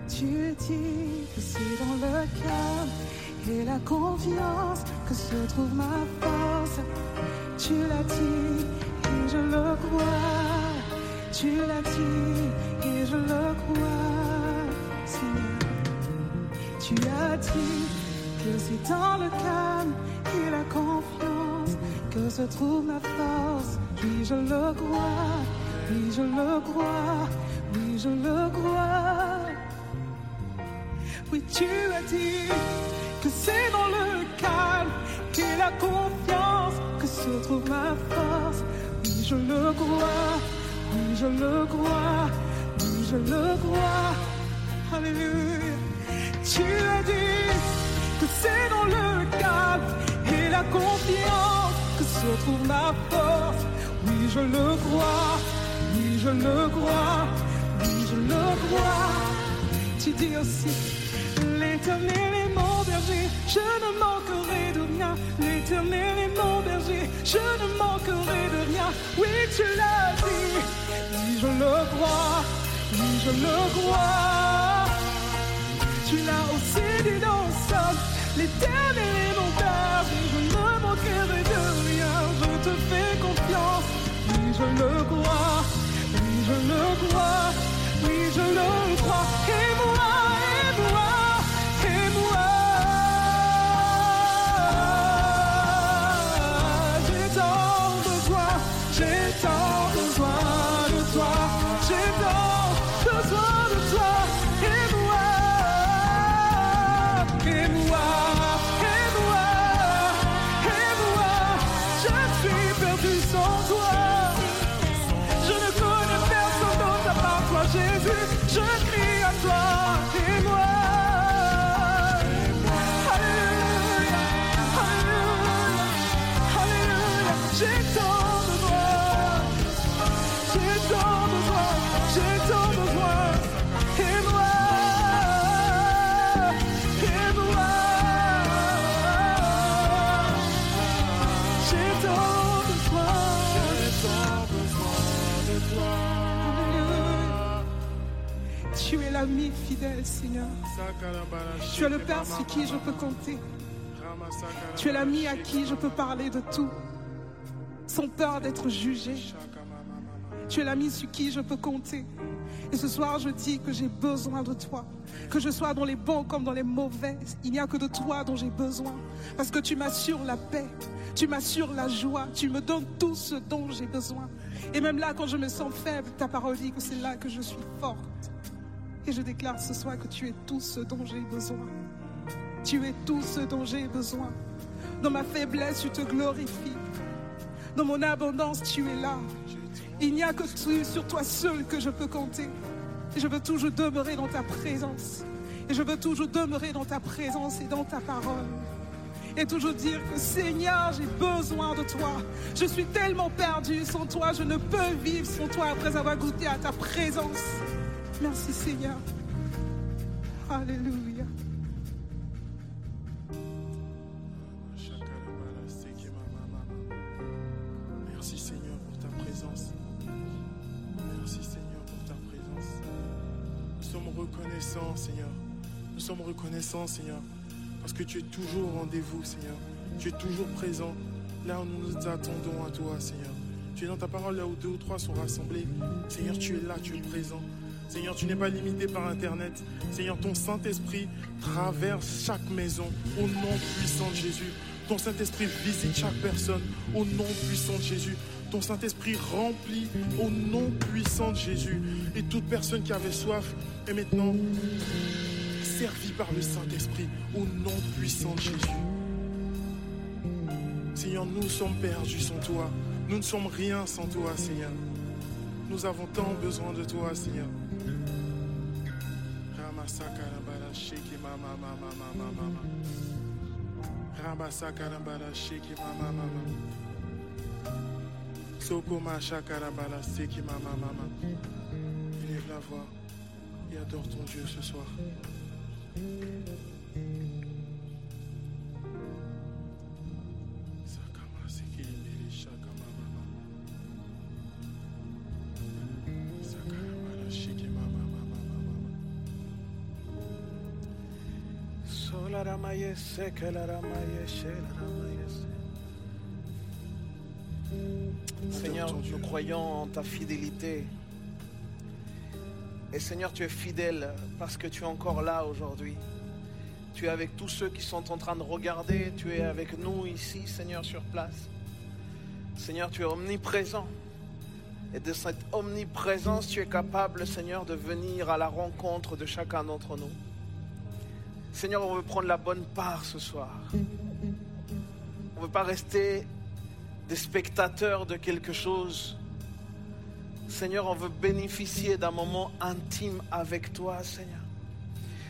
Tu dis que c'est dans le calme et la confiance que se trouve ma force. Tu l'as dit et je le crois. Tu l'as dit et je le crois. Tu as dit que c'est dans le calme et la confiance que se trouve ma force. Oui, je le crois, oui, je le crois, oui, je le crois. Oui, tu as dit que c'est dans le calme et la confiance que se trouve ma force. Oui, je le crois, oui, je le crois, oui, je le crois. Alléluia. Tu as dit que c'est dans le calme et la confiance que se trouve ma force. Oui, je le crois, oui, je le crois, oui, je le crois. Tu dis aussi, l'éternel est mon berger, je ne manquerai de rien. L'éternel est mon berger, je ne manquerai de rien. Oui, tu l'as dit, oui, je le crois, oui, je le crois. Tu l'as aussi dit dans le sol, l'éternel est mon berger, je ne manquerai de rien. Je te fais confiance, oui, je le crois, oui, je le crois, oui, je le crois. Et moi, Tu es le Père sur qui je peux compter. Tu es l'ami à qui je peux parler de tout, sans peur d'être jugé. Tu es l'ami sur qui je peux compter. Et ce soir, je dis que j'ai besoin de toi. Que je sois dans les bons comme dans les mauvais. Il n'y a que de toi dont j'ai besoin. Parce que tu m'assures la paix. Tu m'assures la joie. Tu me donnes tout ce dont j'ai besoin. Et même là, quand je me sens faible, ta parole dit que c'est là que je suis forte. Et je déclare ce soir que tu es tout ce dont j'ai besoin. Tu es tout ce dont j'ai besoin. Dans ma faiblesse, tu te glorifies. Dans mon abondance, tu es là. Il n'y a que tu, sur toi seul que je peux compter. Et je veux toujours demeurer dans ta présence. Et je veux toujours demeurer dans ta présence et dans ta parole. Et toujours dire que Seigneur, j'ai besoin de toi. Je suis tellement perdu sans toi. Je ne peux vivre sans toi après avoir goûté à ta présence. Merci Seigneur. Alléluia. Merci Seigneur pour ta présence. Merci Seigneur pour ta présence. Nous sommes reconnaissants Seigneur. Nous sommes reconnaissants Seigneur. Parce que tu es toujours au rendez-vous Seigneur. Tu es toujours présent là où nous nous attendons à toi Seigneur. Tu es dans ta parole là où deux ou trois sont rassemblés. Seigneur, tu es là, tu es présent. Seigneur, tu n'es pas limité par Internet. Seigneur, ton Saint-Esprit traverse chaque maison au nom puissant de Jésus. Ton Saint-Esprit visite chaque personne au nom puissant de Jésus. Ton Saint-Esprit remplit au nom puissant de Jésus. Et toute personne qui avait soif est maintenant servie par le Saint-Esprit au nom puissant de Jésus. Seigneur, nous sommes perdus sans toi. Nous ne sommes rien sans toi, Seigneur. Nous avons tant besoin de toi, Seigneur. Mama mama mama mama. Ramasakarabara sheke mama mama. Sokoma shakarabara seke mama mama. Élève la voix et adore ton Dieu ce soir. Seigneur, nous croyons en ta fidélité. Et Seigneur, tu es fidèle parce que tu es encore là aujourd'hui. Tu es avec tous ceux qui sont en train de regarder. Tu es avec nous ici, Seigneur, sur place. Seigneur, tu es omniprésent. Et de cette omniprésence, tu es capable, Seigneur, de venir à la rencontre de chacun d'entre nous. Seigneur, on veut prendre la bonne part ce soir. On ne veut pas rester des spectateurs de quelque chose. Seigneur, on veut bénéficier d'un moment intime avec toi, Seigneur.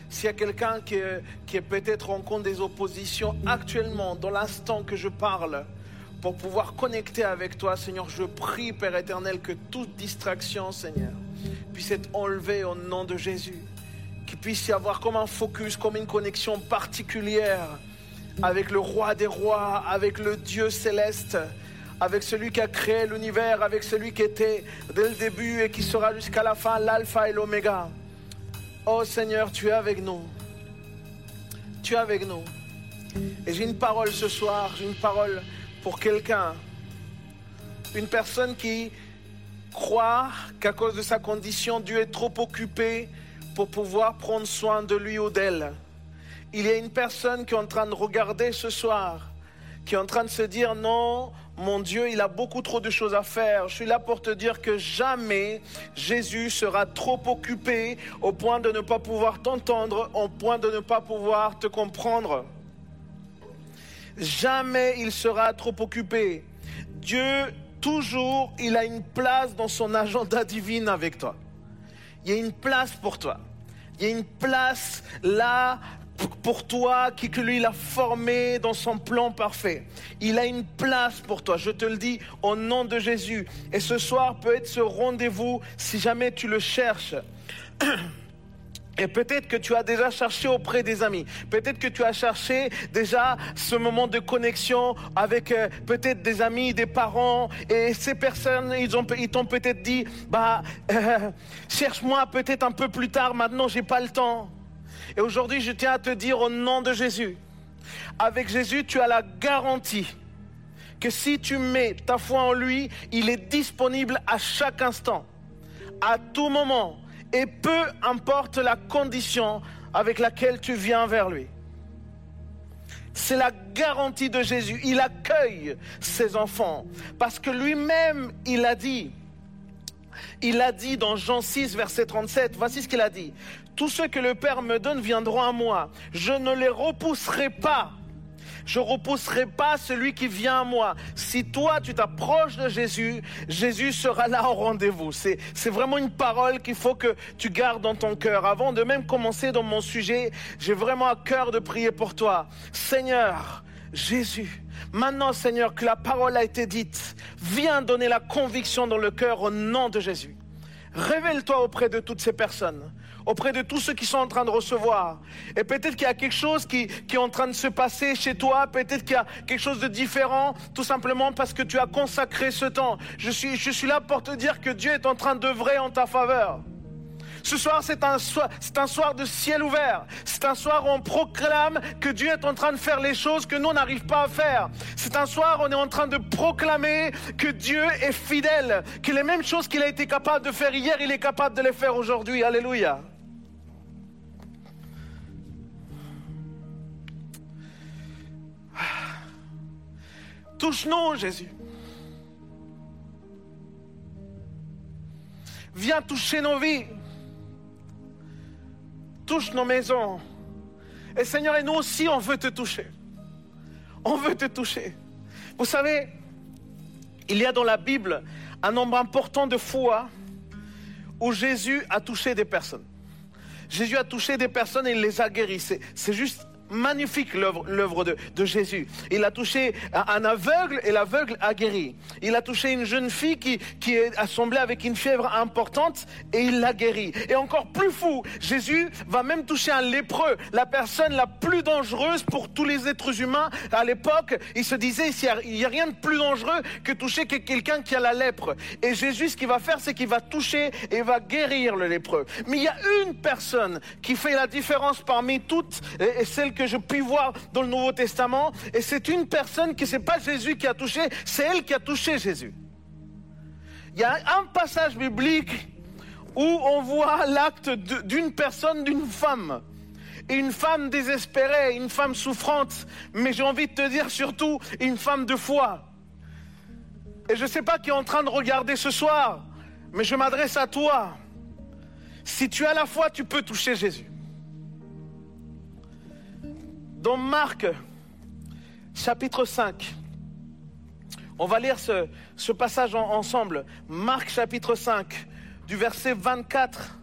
S'il y a quelqu'un qui qui est peut-être en compte des oppositions actuellement, dans l'instant que je parle, pour pouvoir connecter avec toi, Seigneur, je prie, Père éternel, que toute distraction, Seigneur, puisse être enlevée au nom de Jésus. Qu'il puisse y avoir comme un focus, comme une connexion particulière avec le roi des rois, avec le Dieu céleste, avec celui qui a créé l'univers, avec celui qui était dès le début et qui sera jusqu'à la fin, l'alpha et l'oméga. Oh Seigneur, tu es avec nous. Tu es avec nous. Et j'ai une parole ce soir, j'ai une parole pour quelqu'un. Une personne qui croit qu'à cause de sa condition, Dieu est trop occupé pour pouvoir prendre soin de lui ou d'elle. Il y a une personne qui est en train de regarder ce soir, qui est en train de se dire non, mon Dieu, il a beaucoup trop de choses à faire. Je suis là pour te dire que jamais Jésus sera trop occupé au point de ne pas pouvoir t'entendre, au point de ne pas pouvoir te comprendre. Jamais il sera trop occupé. Dieu, toujours, il a une place dans son agenda divin avec toi. Il y a une place pour toi. Il y a une place là pour toi, qui que lui l'a formé dans son plan parfait. Il a une place pour toi, je te le dis au nom de Jésus. Et ce soir peut être ce rendez-vous si jamais tu le cherches. *clears throat* Et peut-être que tu as déjà cherché auprès des amis. Peut-être que tu as cherché déjà ce moment de connexion avec euh, peut-être des amis, des parents. Et ces personnes, ils ont, t'ont peut-être dit, bah, euh, cherche-moi peut-être un peu plus tard. Maintenant, j'ai pas le temps. Et aujourd'hui, je tiens à te dire au nom de Jésus, avec Jésus, tu as la garantie que si tu mets ta foi en lui, il est disponible à chaque instant, à tout moment, et peu importe la condition avec laquelle tu viens vers lui. C'est la garantie de Jésus. Il accueille ses enfants parce que lui-même, il a dit, il a dit dans Jean 6, verset 37, voici ce qu'il a dit. Tous ceux que le Père me donne viendront à moi. Je ne les repousserai pas. Je repousserai pas celui qui vient à moi. Si toi, tu t'approches de Jésus, Jésus sera là au rendez-vous. C'est, c'est vraiment une parole qu'il faut que tu gardes dans ton cœur. Avant de même commencer dans mon sujet, j'ai vraiment à cœur de prier pour toi. Seigneur, Jésus, maintenant Seigneur, que la parole a été dite, viens donner la conviction dans le cœur au nom de Jésus. Révèle-toi auprès de toutes ces personnes auprès de tous ceux qui sont en train de recevoir. Et peut-être qu'il y a quelque chose qui, qui, est en train de se passer chez toi, peut-être qu'il y a quelque chose de différent, tout simplement parce que tu as consacré ce temps. Je suis, je suis là pour te dire que Dieu est en train d'œuvrer en ta faveur. Ce soir, c'est un, soir, un soir de ciel ouvert. C'est un soir où on proclame que Dieu est en train de faire les choses que nous on n'arrive pas à faire. C'est un soir où on est en train de proclamer que Dieu est fidèle, que les mêmes choses qu'il a été capable de faire hier, il est capable de les faire aujourd'hui. Alléluia. Touche-nous, Jésus. Viens toucher nos vies. Touche nos maisons. Et Seigneur, et nous aussi, on veut te toucher. On veut te toucher. Vous savez, il y a dans la Bible un nombre important de fois où Jésus a touché des personnes. Jésus a touché des personnes et il les a guéris. C'est juste magnifique l'œuvre de, de, Jésus. Il a touché un aveugle et l'aveugle a guéri. Il a touché une jeune fille qui, qui est assemblée avec une fièvre importante et il l'a guéri. Et encore plus fou, Jésus va même toucher un lépreux, la personne la plus dangereuse pour tous les êtres humains. À l'époque, il se disait, il n'y a, rien de plus dangereux que toucher quelqu'un qui a la lèpre. Et Jésus, ce qu'il va faire, c'est qu'il va toucher et va guérir le lépreux. Mais il y a une personne qui fait la différence parmi toutes et celle que que je puis voir dans le Nouveau Testament. Et c'est une personne qui, c'est pas Jésus qui a touché, c'est elle qui a touché Jésus. Il y a un passage biblique où on voit l'acte d'une personne, d'une femme. Une femme désespérée, une femme souffrante, mais j'ai envie de te dire surtout une femme de foi. Et je ne sais pas qui est en train de regarder ce soir, mais je m'adresse à toi. Si tu as la foi, tu peux toucher Jésus. Dans Marc, chapitre 5, On va lire ce, passage en- ensemble. Marc chapitre 5, du verset 24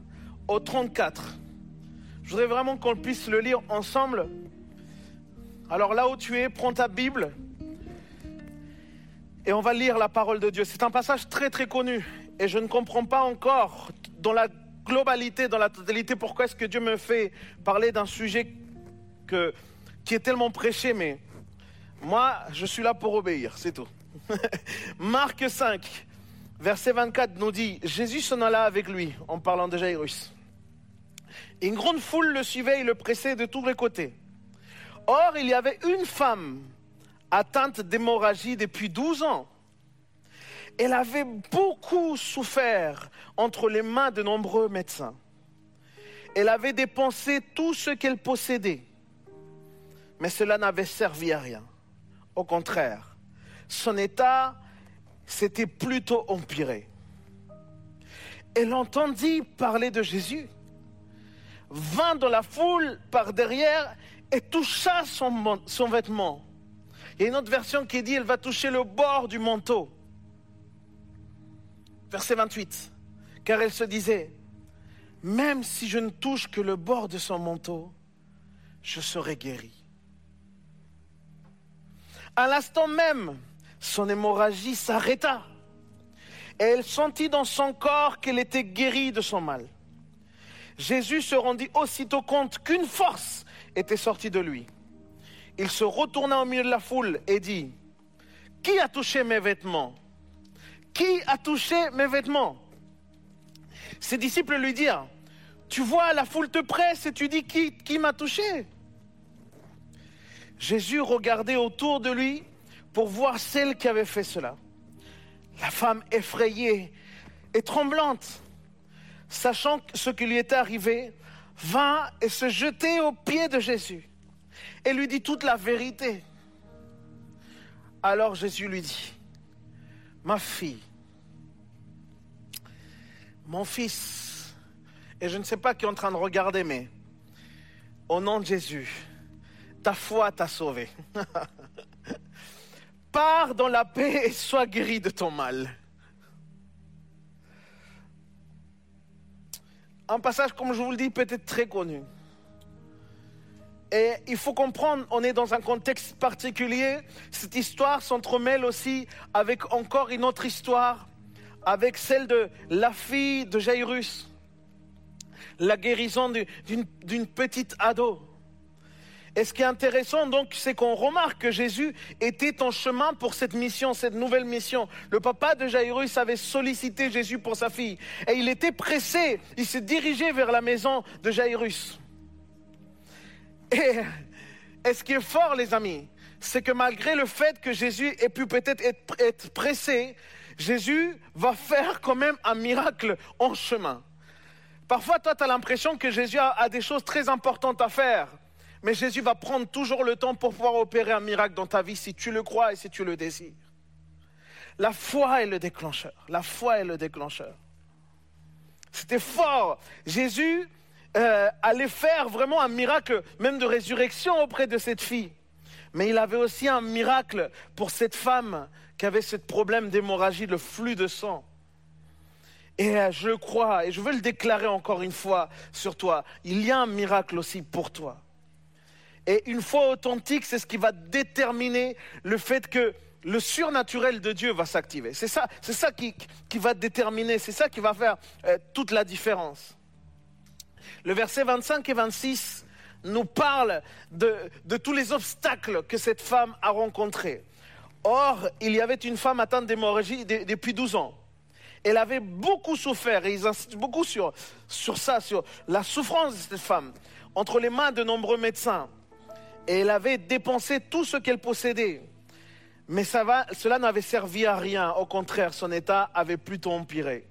au 34. Je voudrais vraiment qu'on puisse le lire ensemble. Alors là où tu es, prends ta Bible et on va lire la parole de Dieu. C'est un passage très très connu et je ne comprends pas encore dans la globalité, dans la totalité, pourquoi est-ce que Dieu me fait parler d'un sujet que, qui est tellement prêché, mais moi, je suis là pour obéir, c'est tout. *laughs* Marc 5, verset 24 nous dit, Jésus s'en alla avec lui en parlant de Jairus. Une grande foule le suivait et le pressait de tous les côtés. Or, il y avait une femme atteinte d'hémorragie depuis 12 ans. Elle avait beaucoup souffert entre les mains de nombreux médecins. Elle avait dépensé tout ce qu'elle possédait. Mais cela n'avait servi à rien. Au contraire, son état s'était plutôt empiré. Elle entendit parler de Jésus, vint dans la foule par derrière et toucha son, vêtement. Il y a une autre version qui dit elle va toucher le bord du manteau. Verset 28. Car elle se disait, même si je ne touche que le bord de son manteau, je serai guérie. À l'instant même, son hémorragie s'arrêta. Et elle sentit dans son corps qu'elle était guérie de son mal. Jésus se rendit aussitôt compte qu'une force était sortie de lui. Il se retourna au milieu de la foule et dit, Qui a touché mes vêtements? Qui a touché mes vêtements? Ses disciples lui dirent, Tu vois, la foule te presse et tu dis, Qui, qui m'a touché? Jésus regardait autour de lui pour voir celle qui avait fait cela. La femme effrayée et tremblante, sachant ce qui lui était arrivé, vint et se jetait aux pieds de Jésus et lui dit toute la vérité. Alors Jésus lui dit, ma fille, mon fils, et je ne sais pas qui est en train de regarder, mais au nom de Jésus, ta foi t'a sauvé. *laughs* Pars dans la paix et sois guéri de ton mal. Un passage, comme je vous le dis, peut-être très connu. Et il faut comprendre, on est dans un contexte particulier. Cette histoire s'entremêle aussi avec encore une autre histoire, avec celle de la fille de Jairus, la guérison du- d'une d'une petite ado. Et ce qui est intéressant donc, c'est qu'on remarque que Jésus était en chemin pour cette mission, cette nouvelle mission. Le papa de Jairus avait sollicité Jésus pour sa fille. Et il était pressé, il se dirigeait vers la maison de Jairus. Et, ce qui est fort, les amis, c'est que malgré le fait que Jésus ait pu peut-être être, pressé, Jésus va faire quand même un miracle en chemin. Parfois, toi, tu as l'impression que Jésus a des choses très importantes à faire. Mais Jésus va prendre toujours le temps pour pouvoir opérer un miracle dans ta vie si tu le crois et si tu le désires. La foi est le déclencheur. La foi est le déclencheur. C'était fort. Jésus euh, allait faire vraiment un miracle, même de résurrection auprès de cette fille. Mais il avait aussi un miracle pour cette femme qui avait ce problème d'hémorragie, le flux de sang. Et euh, je crois, et je veux le déclarer encore une fois sur toi, il y a un miracle aussi pour toi. Et une foi authentique, c'est ce qui va déterminer le fait que le surnaturel de Dieu va s'activer. C'est ça, c'est ça qui, qui va déterminer, c'est ça qui va faire euh, toute la différence. Le verset 25 et 26 nous parle de, de tous les obstacles que cette femme a rencontrés. Or, il y avait une femme atteinte d'hémorragie de- depuis 12 ans. Elle avait beaucoup souffert, et ils insistent beaucoup sur, sur ça, sur la souffrance de cette femme, entre les mains de nombreux médecins. Et elle avait dépensé tout ce qu'elle possédait. Mais cela n'avait servi à rien. Au contraire, son état avait plutôt empiré.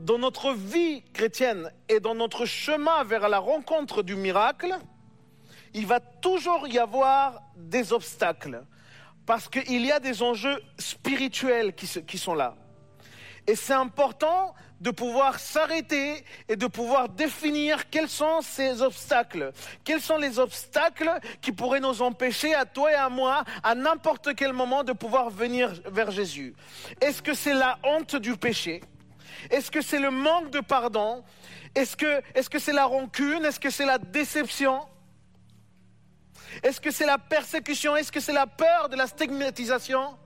Dans notre vie chrétienne et dans notre chemin vers la rencontre du miracle, il va toujours y avoir des obstacles. Parce qu'il y a des enjeux spirituels qui sont là. Et c'est important de pouvoir s'arrêter et de pouvoir définir quels sont ces obstacles. Quels sont les obstacles qui pourraient nous empêcher, à toi et à moi, à n'importe quel moment, de pouvoir venir vers Jésus? Est-ce que c'est la honte du péché? Est-ce que c'est le manque de pardon? Est-ce que c'est la rancune? Est-ce que c'est la déception? Est-ce que c'est la persécution? Est-ce que c'est la peur de la stigmatisation?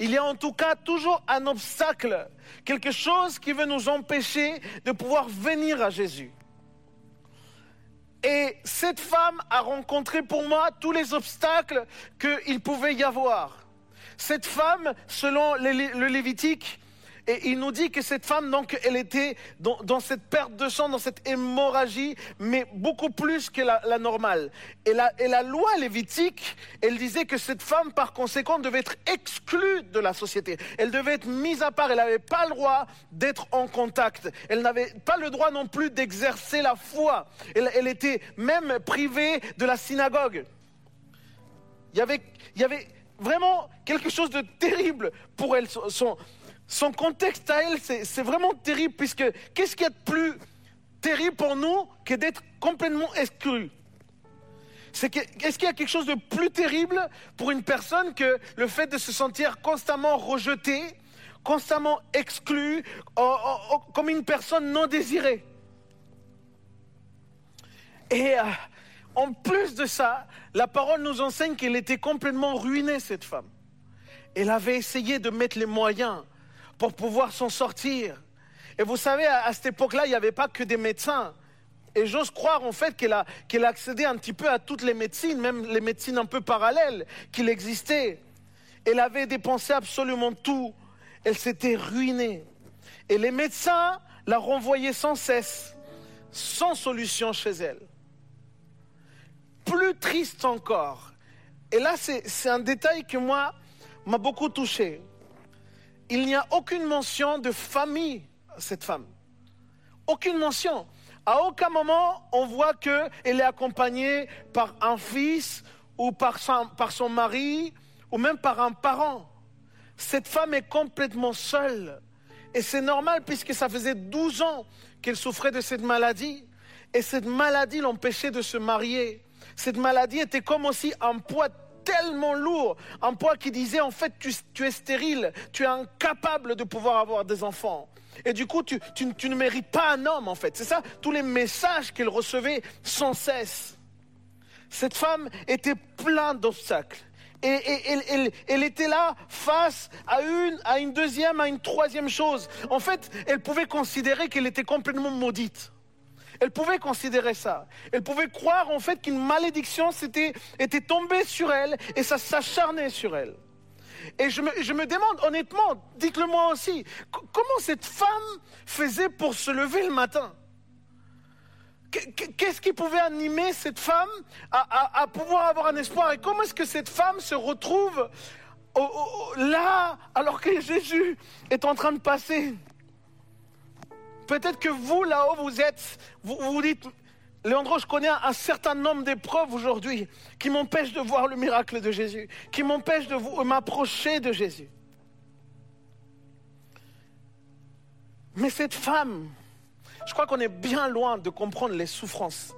Il y a en tout cas toujours un obstacle, quelque chose qui veut nous empêcher de pouvoir venir à Jésus. Et cette femme a rencontré pour moi tous les obstacles qu'il pouvait y avoir. Cette femme, selon le Lévitique, et il nous dit que cette femme, donc, elle était dans, cette perte de sang, dans cette hémorragie, mais beaucoup plus que la, normale. Et la, loi lévitique, elle disait que cette femme, par conséquent, devait être exclue de la société. Elle devait être mise à part. Elle n'avait pas le droit d'être en contact. Elle n'avait pas le droit non plus d'exercer la foi. Elle, était même privée de la synagogue. Il y avait, vraiment quelque chose de terrible pour elle. Son contexte à elle, c'est vraiment terrible, puisque qu'est-ce qu'il y a de plus terrible pour nous que d'être complètement exclu? Est-ce qu'il y a quelque chose de plus terrible pour une personne que le fait de se sentir constamment rejeté, constamment exclu, comme une personne non désirée? Et euh, en plus de ça, la parole nous enseigne qu'elle était complètement ruinée, cette femme. Elle avait essayé de mettre les moyens pour pouvoir s'en sortir. Et vous savez, à, cette époque-là, il n'y avait pas que des médecins. Et j'ose croire en fait qu'elle a, a accédé un petit peu à toutes les médecines, même les médecines un peu parallèles qu'il existait. Elle avait dépensé absolument tout. Elle s'était ruinée. Et les médecins la renvoyaient sans cesse, sans solution chez elle. Plus triste encore. Et là, c'est un détail que moi m'a beaucoup touché il n'y a aucune mention de famille à cette femme. Aucune mention. À aucun moment, on voit qu'elle est accompagnée par un fils ou par son, par son mari ou même par un parent. Cette femme est complètement seule. Et c'est normal puisque ça faisait 12 ans qu'elle souffrait de cette maladie. Et cette maladie l'empêchait de se marier. Cette maladie était comme aussi un poids tellement lourd, un poids qui disait en fait tu, es stérile, tu es incapable de pouvoir avoir des enfants. Et du coup, tu, ne mérites pas un homme en fait. C'est ça, tous les messages qu'elle recevait sans cesse. Cette femme était pleine d'obstacles. Et, elle, était là face à une, à une deuxième, à une troisième chose. En fait, elle pouvait considérer qu'elle était complètement maudite. Elle pouvait considérer ça. Elle pouvait croire en fait qu'une malédiction était, tombée sur elle et ça s'acharnait sur elle. Et je me, demande honnêtement, dites-le moi aussi, comment cette femme faisait pour se lever le matin? Qu'est-ce qui pouvait animer cette femme à, pouvoir avoir un espoir? Et comment est-ce que cette femme se retrouve là alors que Jésus est en train de passer? Peut-être que vous, là-haut, vous êtes, vous vous dites, Léandro, je connais un, certain nombre d'épreuves aujourd'hui qui m'empêchent de voir le miracle de Jésus, qui m'empêchent de m'approcher de Jésus. Mais cette femme, je crois qu'on est bien loin de comprendre les souffrances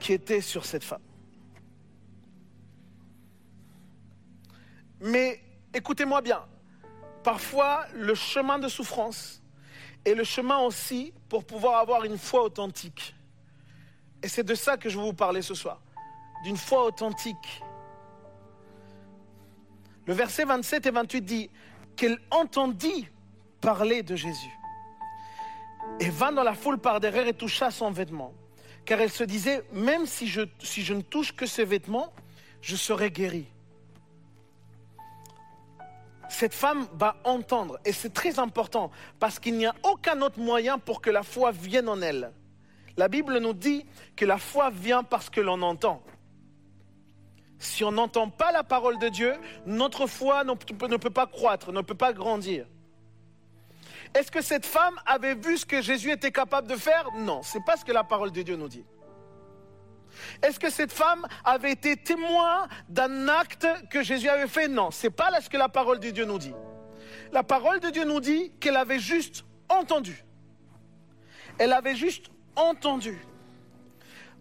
qui étaient sur cette femme. Mais écoutez-moi bien, parfois le chemin de souffrance et le chemin aussi pour pouvoir avoir une foi authentique. Et c'est de ça que je veux vous parler ce soir, d'une foi authentique. Le verset 27 et 28 dit qu'elle entendit parler de Jésus et vint dans la foule par derrière et toucha son vêtement. Car elle se disait, même si je, ne touche que ses vêtements, je serai guérie cette femme va entendre. Et c'est très important parce qu'il n'y a aucun autre moyen pour que la foi vienne en elle. La Bible nous dit que la foi vient parce que l'on entend. Si on n'entend pas la parole de Dieu, notre foi ne peut pas croître, ne peut pas grandir. Est-ce que cette femme avait vu ce que Jésus était capable de faire? Non, ce n'est pas ce que la parole de Dieu nous dit. Est-ce que cette femme avait été témoin d'un acte que Jésus avait fait? Non, ce n'est pas ce que la parole de Dieu nous dit. La parole de Dieu nous dit qu'elle avait juste entendu. Elle avait juste entendu.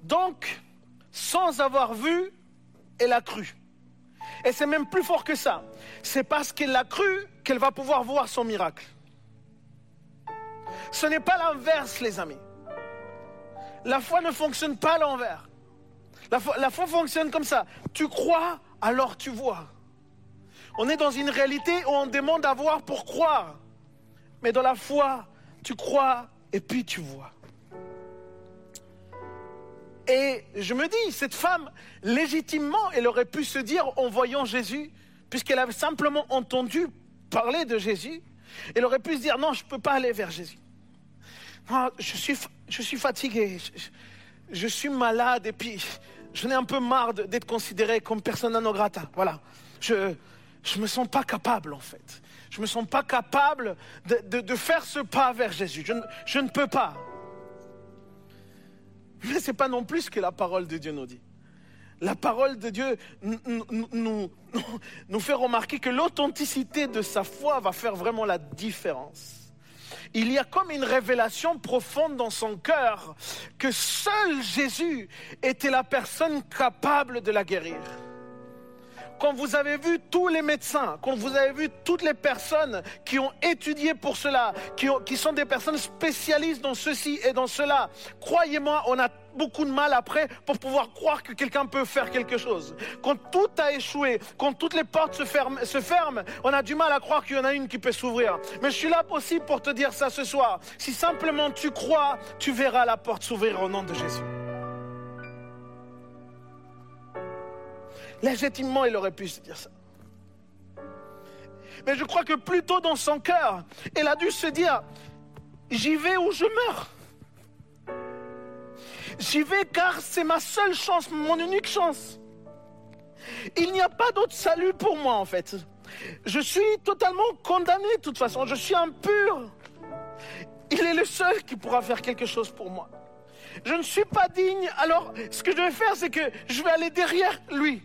Donc, sans avoir vu, elle a cru. Et c'est même plus fort que ça. C'est parce qu'elle a cru qu'elle va pouvoir voir son miracle. Ce n'est pas l'inverse, les amis. La foi ne fonctionne pas à l'envers. La foi, fonctionne comme ça. Tu crois, alors tu vois. On est dans une réalité où on demande à voir pour croire. Mais dans la foi, tu crois et puis tu vois. Et je me dis, cette femme, légitimement, elle aurait pu se dire en voyant Jésus, puisqu'elle avait simplement entendu parler de Jésus, elle aurait pu se dire, non, je ne peux pas aller vers Jésus. Je suis, je fatigué, je, je suis malade, et puis je n'ai un peu marre d'être considéré comme persona non grata. Voilà. Je ne me sens pas capable, en fait. Je ne me sens pas capable de, de- faire ce pas vers Jésus. Je ne- je ne peux pas. Mais ce n'est pas non plus ce que la parole de Dieu nous dit. La parole de Dieu nous- *laughs* nous fait remarquer que l'authenticité de sa foi va faire vraiment la différence. Il y a comme une révélation profonde dans son cœur que seul Jésus était la personne capable de la guérir. Quand vous avez vu tous les médecins, quand vous avez vu toutes les personnes qui ont étudié pour cela, qui, qui sont des personnes spécialistes dans ceci et dans cela, croyez-moi, on a beaucoup de mal après pour pouvoir croire que quelqu'un peut faire quelque chose. Quand tout a échoué, quand toutes les portes se ferment, on a du mal à croire qu'il y en a une qui peut s'ouvrir. Mais je suis là aussi pour te dire ça ce soir. Si simplement tu crois, tu verras la porte s'ouvrir au nom de Jésus. Légitimement, il aurait pu se dire ça. Mais je crois que plutôt dans son cœur, elle a dû se dire, j'y vais ou je meurs. J'y vais car c'est ma seule chance, mon unique chance. Il n'y a pas d'autre salut pour moi en fait. Je suis totalement condamné de toute façon, je suis impur. Il est le seul qui pourra faire quelque chose pour moi. Je ne suis pas digne, alors ce que je vais faire, c'est que je vais aller derrière lui.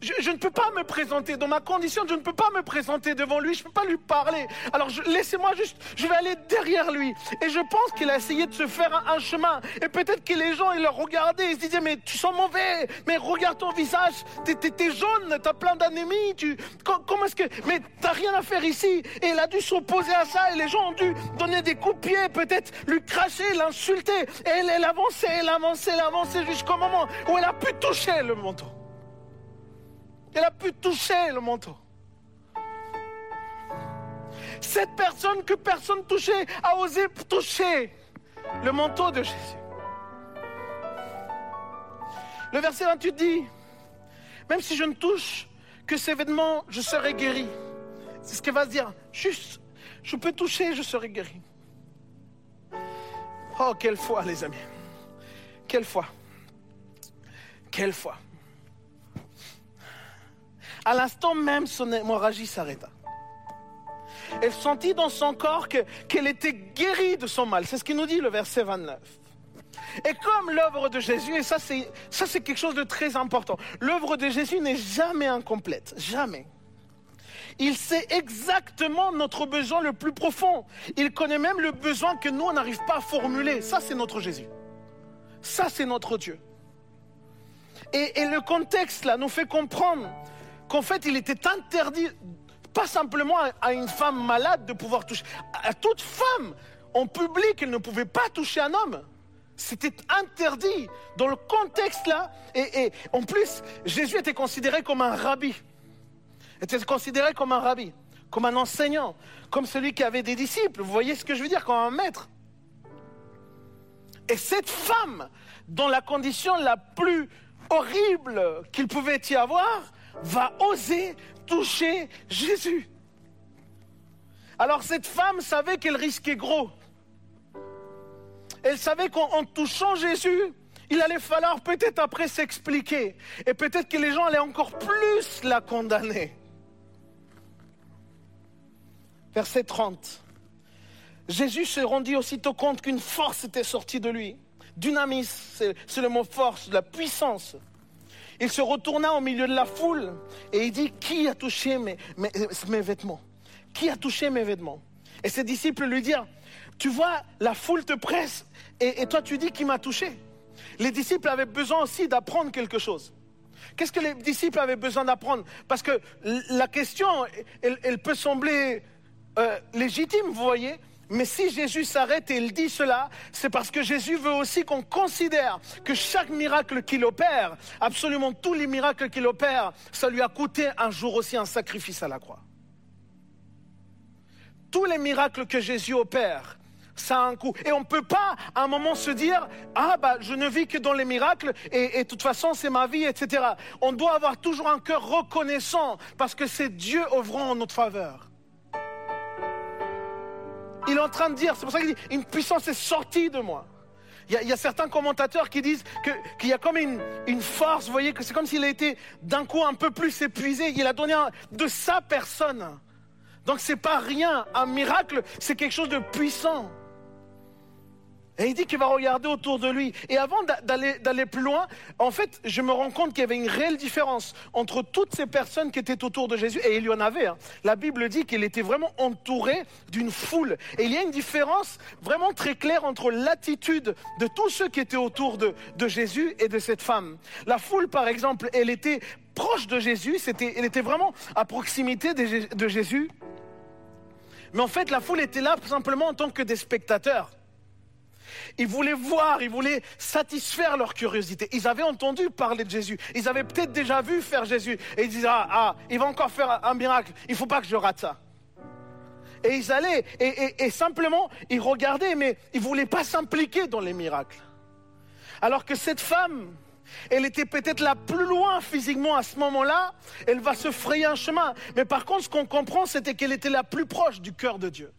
Je, ne peux pas me présenter, dans ma condition, je ne peux pas me présenter devant lui, je ne peux pas lui parler. Alors laissez-moi juste, je vais aller derrière lui. Et je pense qu'il a essayé de se faire un, chemin. Et peut-être que les gens, ils le regardaient, ils se disaient, mais tu sens mauvais, mais regarde ton visage, t'es, t'es jaune, t'as plein d'anémie, tu, co- comment est-ce que, mais t'as rien à faire ici. Et il a dû s'opposer à ça, et les gens ont dû donner des coups de pied, peut-être lui cracher, l'insulter. Et elle, elle avançait, elle avançait, elle avançait jusqu'au moment où elle a pu toucher le manteau. Elle a pu toucher le manteau. Cette personne que personne touchait a osé toucher le manteau de Jésus. Le verset 28 dit, même si je ne touche que ses vêtements, je serai guéri. C'est ce qu'elle va se dire. Juste, je peux toucher, je serai guéri. Oh, quelle foi, les amis. Quelle foi. Quelle foi. À l'instant même, son hémorragie s'arrêta. Elle sentit dans son corps que- qu'elle était guérie de son mal. C'est ce qu'il nous dit le verset 29. Et comme l'œuvre de Jésus, et ça c'est, ça c'est quelque chose de très important, l'œuvre de Jésus n'est jamais incomplète, jamais. Il sait exactement notre besoin le plus profond. Il connaît même le besoin que nous, on n'arrive pas à formuler. Ça, c'est notre Jésus. Ça, c'est notre Dieu. Et le contexte, là, nous fait comprendre qu'en fait, il était interdit, pas simplement à, une femme malade de pouvoir toucher, à, toute femme en public, elle ne pouvait pas toucher un homme. C'était interdit dans le contexte là. Et, en plus, Jésus était considéré comme un rabbi. Était considéré comme un rabbi, comme un enseignant, comme celui qui avait des disciples. Vous voyez ce que je veux dire, comme un maître. Et cette femme, dans la condition la plus horrible qu'il pouvait y avoir, va oser toucher Jésus. Alors cette femme savait qu'elle risquait gros. Elle savait qu'en en touchant Jésus, il allait falloir peut-être après s'expliquer. Et peut-être que les gens allaient encore plus la condamner. Verset 30. Jésus se rendit aussitôt compte qu'une force était sortie de lui. Dynamis, c'est le mot force, la puissance. Il se retourna au milieu de la foule et il dit, qui a touché mes, vêtements? Qui a touché mes vêtements? Et ses disciples lui dirent, tu vois, la foule te presse et, toi tu dis qu'il m'a touché. Les disciples avaient besoin aussi d'apprendre quelque chose. Qu'est-ce que les disciples avaient besoin d'apprendre? Parce que la question, elle, peut sembler euh, légitime, vous voyez, mais si Jésus s'arrête et il dit cela, c'est parce que Jésus veut aussi qu'on considère que chaque miracle qu'il opère, absolument tous les miracles qu'il opère, ça lui a coûté un jour aussi un sacrifice à la croix. Tous les miracles que Jésus opère, ça a un coût. Et on ne peut pas à un moment se dire, ah bah je ne vis que dans les miracles et, de toute façon c'est ma vie, etc. On doit avoir toujours un cœur reconnaissant parce que c'est Dieu œuvrant en notre faveur. Il est en train de dire, c'est pour ça qu'il dit, une puissance est sortie de moi. Il y, a, certains commentateurs qui disent qu'il y a comme une, force, vous voyez, que c'est comme s'il a été d'un coup un peu plus épuisé. Il a donné de sa personne. Donc c'est pas rien, un miracle, c'est quelque chose de puissant. Et il dit qu'il va regarder autour de lui. Et avant d'aller plus loin, en fait, je me rends compte qu'il y avait une réelle différence entre toutes ces personnes qui étaient autour de Jésus, et il y en avait. Hein. La Bible dit qu'il était vraiment entouré d'une foule. Et il y a une différence vraiment très claire entre l'attitude de tous ceux qui étaient autour de, Jésus et de cette femme. La foule, par exemple, elle était proche de Jésus, elle était vraiment à proximité de Jésus. Mais en fait, la foule était là simplement en tant que des spectateurs. Ils voulaient voir, ils voulaient satisfaire leur curiosité. Ils avaient entendu parler de Jésus. Ils avaient peut-être déjà vu faire Jésus. Et ils disaient, ah, ah il va encore faire un miracle. Il ne faut pas que je rate ça. Et ils allaient, et, simplement, ils regardaient, mais ils ne voulaient pas s'impliquer dans les miracles. Alors que cette femme, elle était peut-être la plus loin physiquement à ce moment-là, elle va se frayer un chemin. Mais par contre, ce qu'on comprend, c'était qu'elle était la plus proche du cœur de Dieu.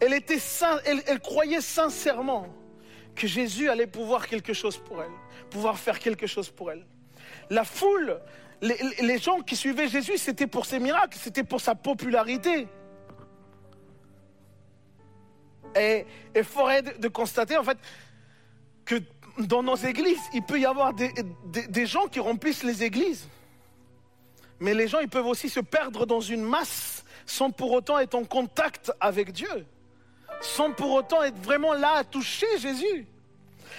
Elle, croyait sincèrement que Jésus allait pouvoir quelque chose pour elle, pouvoir faire quelque chose pour elle. La foule, les, gens qui suivaient Jésus, c'était pour ses miracles, c'était pour sa popularité. Et il faudrait de, constater en fait que dans nos églises, il peut y avoir des, des gens qui remplissent les églises. Mais les gens, ils peuvent aussi se perdre dans une masse sans pour autant être en contact avec Dieu sans pour autant être vraiment là à toucher Jésus.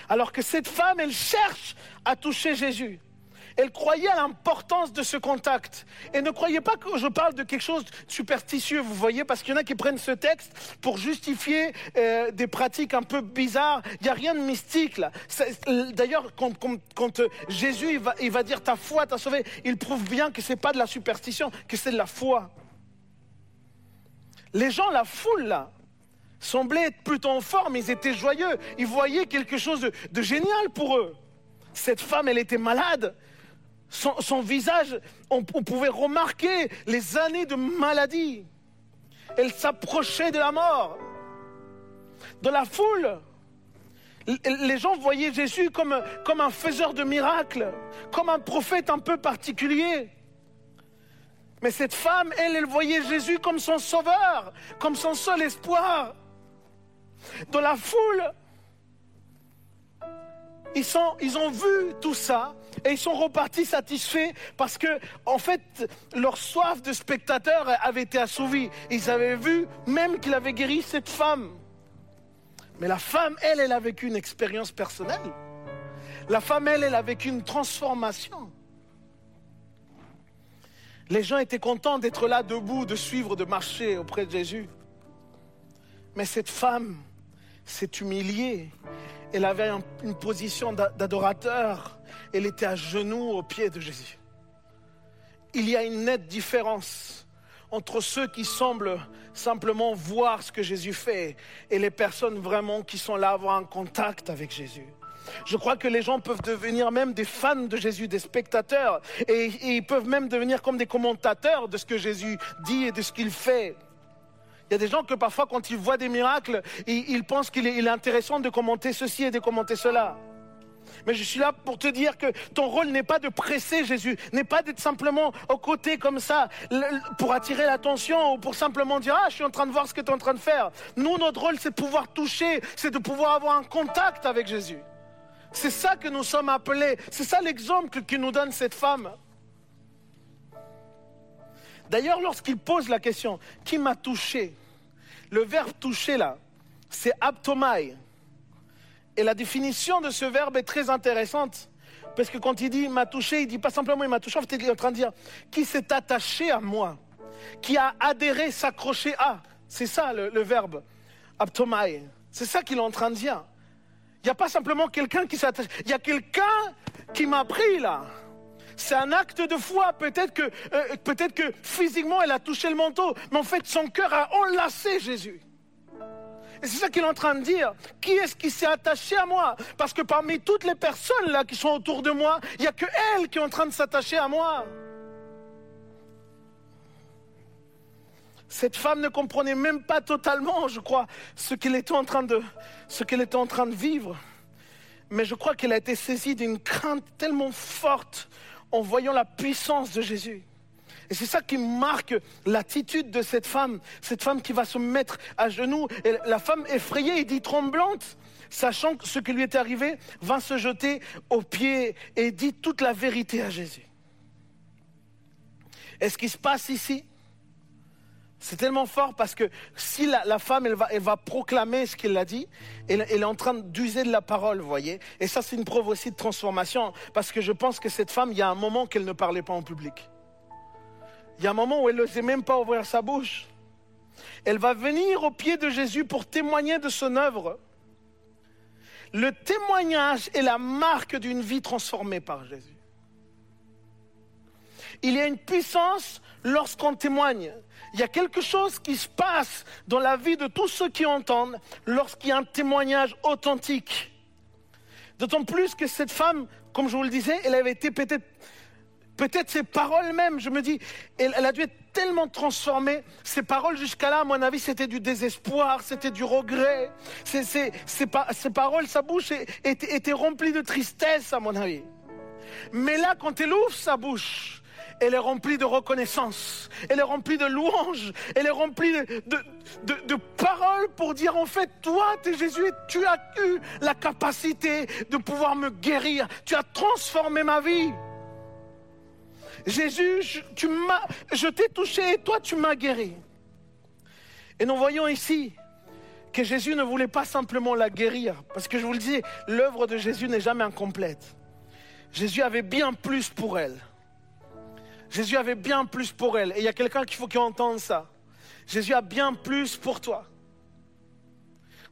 Alors que cette femme, elle cherche à toucher Jésus. Elle croyait à l'importance de ce contact. Et ne croyez pas que je parle de quelque chose de superstitieux, vous voyez, parce qu'il y en a qui prennent ce texte pour justifier euh, des pratiques un peu bizarres. Il n'y a rien de mystique là. D'ailleurs, quand, Jésus il va, va dire ta foi t'a sauvé, il prouve bien que ce n'est pas de la superstition, que c'est de la foi. Les gens, la foule là, semblaient être plutôt en forme, ils étaient joyeux, ils voyaient quelque chose de, génial pour eux. Cette femme, elle était malade. Son, visage, on, pouvait remarquer les années de maladie. Elle s'approchait de la mort. Dans la foule, les gens voyaient Jésus comme, comme un faiseur de miracles, comme un prophète un peu particulier. Mais cette femme, elle, elle voyait Jésus comme son sauveur, comme son seul espoir. Dans la foule, ils, ont vu tout ça et ils sont repartis satisfaits parce que, en fait, leur soif de spectateurs avait été assouvie. Ils avaient vu même qu'il avait guéri cette femme. Mais la femme, elle, elle a vécu une expérience personnelle. La femme, elle, elle a vécu une transformation. Les gens étaient contents d'être là debout, de suivre, de marcher auprès de Jésus. Mais cette femme, s'est humiliée. Elle avait une position d'adorateur. Elle était à genoux au pied de Jésus. Il y a une nette différence entre ceux qui semblent simplement voir ce que Jésus fait et les personnes vraiment qui sont là avoir un contact avec Jésus. Je crois que les gens peuvent devenir même des fans de Jésus, des spectateurs, et ils peuvent même devenir comme des commentateurs de ce que Jésus dit et de ce qu'il fait. Il y a des gens que parfois, quand ils voient des miracles, ils, pensent qu'il est, intéressant de commenter ceci et de commenter cela. Mais je suis là pour te dire que ton rôle n'est pas de presser Jésus, n'est pas d'être simplement aux côtés comme ça pour attirer l'attention ou pour simplement dire Ah, je suis en train de voir ce que tu es en train de faire. Nous, notre rôle, c'est de pouvoir toucher, c'est de pouvoir avoir un contact avec Jésus. C'est ça que nous sommes appelés, c'est ça l'exemple que nous donne cette femme. D'ailleurs, lorsqu'il pose la question, qui m'a touché Le verbe toucher là, c'est aptomai. Et la définition de ce verbe est très intéressante. Parce que quand il dit m'a touché, il dit pas simplement il m'a touché, en fait il est en train de dire qui s'est attaché à moi, qui a adhéré, s'accroché à. C'est ça le, le verbe, aptomai. C'est ça qu'il est en train de dire. Il n'y a pas simplement quelqu'un qui s'attache, il y a quelqu'un qui m'a pris là. C'est un acte de foi. Peut-être que, euh, peut-être que physiquement elle a touché le manteau, mais en fait son cœur a enlacé Jésus. Et c'est ça qu'il est en train de dire. Qui est-ce qui s'est attaché à moi? Parce que parmi toutes les personnes là qui sont autour de moi, il n'y a que elle qui est en train de s'attacher à moi. Cette femme ne comprenait même pas totalement, je crois, ce qu'elle était en train de, ce qu'elle était en train de vivre. Mais je crois qu'elle a été saisie d'une crainte tellement forte en voyant la puissance de Jésus. Et c'est ça qui marque l'attitude de cette femme, cette femme qui va se mettre à genoux. Et la femme effrayée et dit tremblante, sachant ce qui lui est arrivé, va se jeter aux pieds et dit toute la vérité à Jésus. Et ce qui se passe ici, c'est tellement fort parce que si la, femme, elle va, proclamer ce qu'il a dit, elle, est en train d'user de la parole, vous voyez. Et ça, c'est une preuve aussi de transformation. Parce que je pense que cette femme, il y a un moment qu'elle ne parlait pas en public. Il y a un moment où elle n'osait même pas ouvrir sa bouche. Elle va venir au pied de Jésus pour témoigner de son œuvre. Le témoignage est la marque d'une vie transformée par Jésus. Il y a une puissance lorsqu'on témoigne. Il y a quelque chose qui se passe dans la vie de tous ceux qui entendent lorsqu'il y a un témoignage authentique. D'autant plus que cette femme, comme je vous le disais, elle avait été peut-être, peut-être ses paroles même, je me dis, elle, a dû être tellement transformée. Ses paroles jusqu'à là, à mon avis, c'était du désespoir, c'était du regret. Ses, paroles, sa bouche était remplie de tristesse, à mon avis. Mais là, quand elle ouvre sa bouche, elle est remplie de reconnaissance, elle est remplie de louanges, elle est remplie de, paroles pour dire en fait, toi, tu es Jésus, tu as eu la capacité de pouvoir me guérir, tu as transformé ma vie. Jésus, je t'ai touché et toi, tu m'as guéri. Et nous voyons ici que Jésus ne voulait pas simplement la guérir, parce que je vous le dis, l'œuvre de Jésus n'est jamais incomplète. Jésus avait bien plus pour elle. Jésus avait bien plus pour elle. Et il y a quelqu'un qu'il faut qu'il entende ça. Jésus a bien plus pour toi.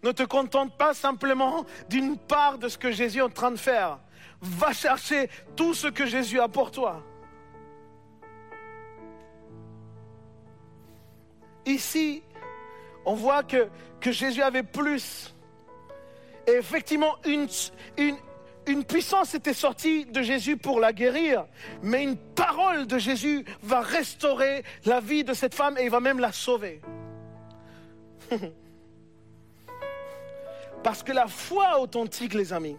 Ne te contente pas simplement d'une part de ce que Jésus est en train de faire. Va chercher tout ce que Jésus a pour toi. Ici, on voit que, Jésus avait plus. Et effectivement, une, une puissance était sortie de Jésus pour la guérir, mais une parole de Jésus va restaurer la vie de cette femme et il va même la sauver. *laughs* Parce que la foi authentique, les amis,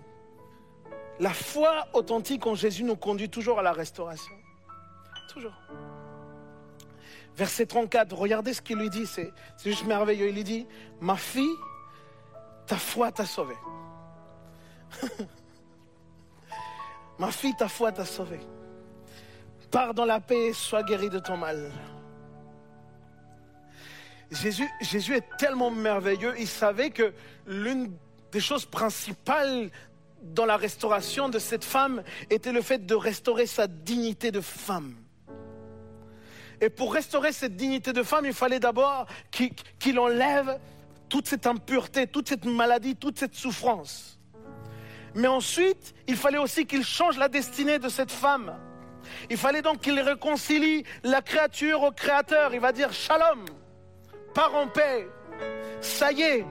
la foi authentique en Jésus nous conduit toujours à la restauration. Toujours. Verset 34, regardez ce qu'il lui dit, c'est juste merveilleux. Il lui dit, ma fille, ta foi t'a sauvée. *laughs* Ma fille, ta foi t'a sauvée. Pars dans la paix, sois guéri de ton mal. Jésus est tellement merveilleux, il savait que l'une des choses principales dans la restauration de cette femme était le fait de restaurer sa dignité de femme. Et pour restaurer cette dignité de femme, il fallait d'abord qu'il enlève toute cette impureté, toute cette maladie, toute cette souffrance. Mais ensuite, il fallait aussi qu'il change la destinée de cette femme. Il fallait donc qu'il réconcilie la créature au créateur. Il va dire Shalom, pars en paix. Ça y est,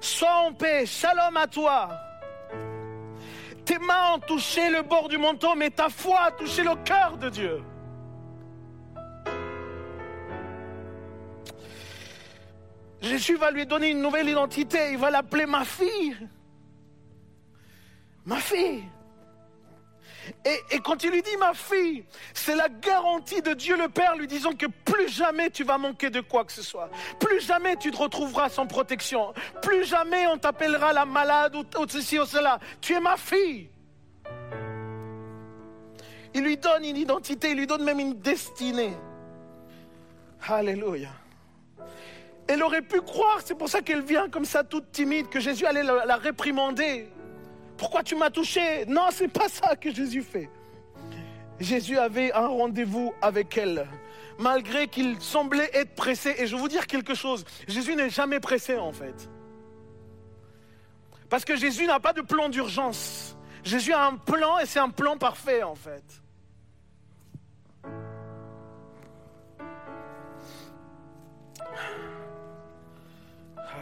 sois en paix. Shalom à toi. Tes mains ont touché le bord du manteau, mais ta foi a touché le cœur de Dieu. Jésus va lui donner une nouvelle identité. Il va l'appeler ma fille ma fille. Et, quand il lui dit ma fille, c'est la garantie de Dieu le Père lui disant que plus jamais tu vas manquer de quoi que ce soit. Plus jamais tu te retrouveras sans protection. Plus jamais on t'appellera la malade ou, ceci ou cela. Tu es ma fille. Il lui donne une identité, il lui donne même une destinée. Alléluia. Elle aurait pu croire, c'est pour ça qu'elle vient comme ça toute timide, que Jésus allait la, la réprimander. Pourquoi tu m'as touché? Non, c'est pas ça que Jésus fait. Jésus avait un rendez-vous avec elle, malgré qu'il semblait être pressé. Et je vais vous dire quelque chose, Jésus n'est jamais pressé en fait. Parce que Jésus n'a pas de plan d'urgence. Jésus a un plan et c'est un plan parfait en fait.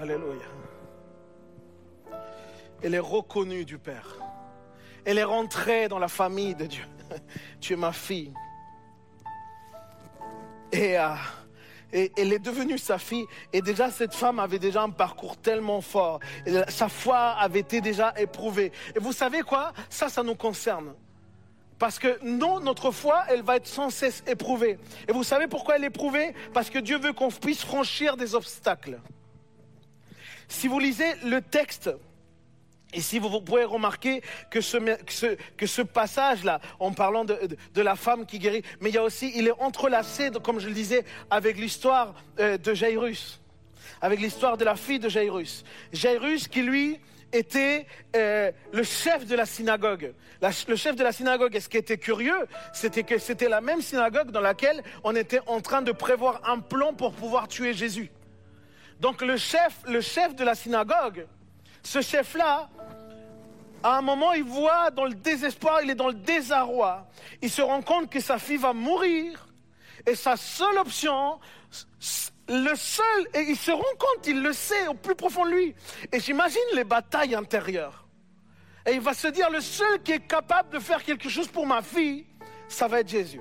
Alléluia. Elle est reconnue du Père. Elle est rentrée dans la famille de Dieu. *laughs* Tu es ma fille. Et, euh, et elle est devenue sa fille. Et déjà, cette femme avait déjà un parcours tellement fort. Sa foi avait été déjà éprouvée. Et vous savez quoi? Ça, ça nous concerne. Parce que non, notre foi, elle va être sans cesse éprouvée. Et vous savez pourquoi elle est éprouvée? Parce que Dieu veut qu'on puisse franchir des obstacles. Si vous lisez le texte, et si vous, vous pouvez remarquer que ce, que ce, que ce passage-là, en parlant de, de, de la femme qui guérit, mais il y a aussi, il est entrelacé, comme je le disais, avec l'histoire euh, de Jairus, avec l'histoire de la fille de Jairus. Jairus qui lui était euh, le chef de la synagogue. Le chef de la synagogue, et ce qui était curieux, c'était que c'était la même synagogue dans laquelle on était en train de prévoir un plan pour pouvoir tuer Jésus. Donc le chef, le chef de la synagogue, ce chef-là, à un moment, il voit dans le désespoir, il est dans le désarroi. Il se rend compte que sa fille va mourir. Et sa seule option, le seul, et il se rend compte, il le sait au plus profond de lui. Et j'imagine les batailles intérieures. Et il va se dire, le seul qui est capable de faire quelque chose pour ma fille, ça va être Jésus.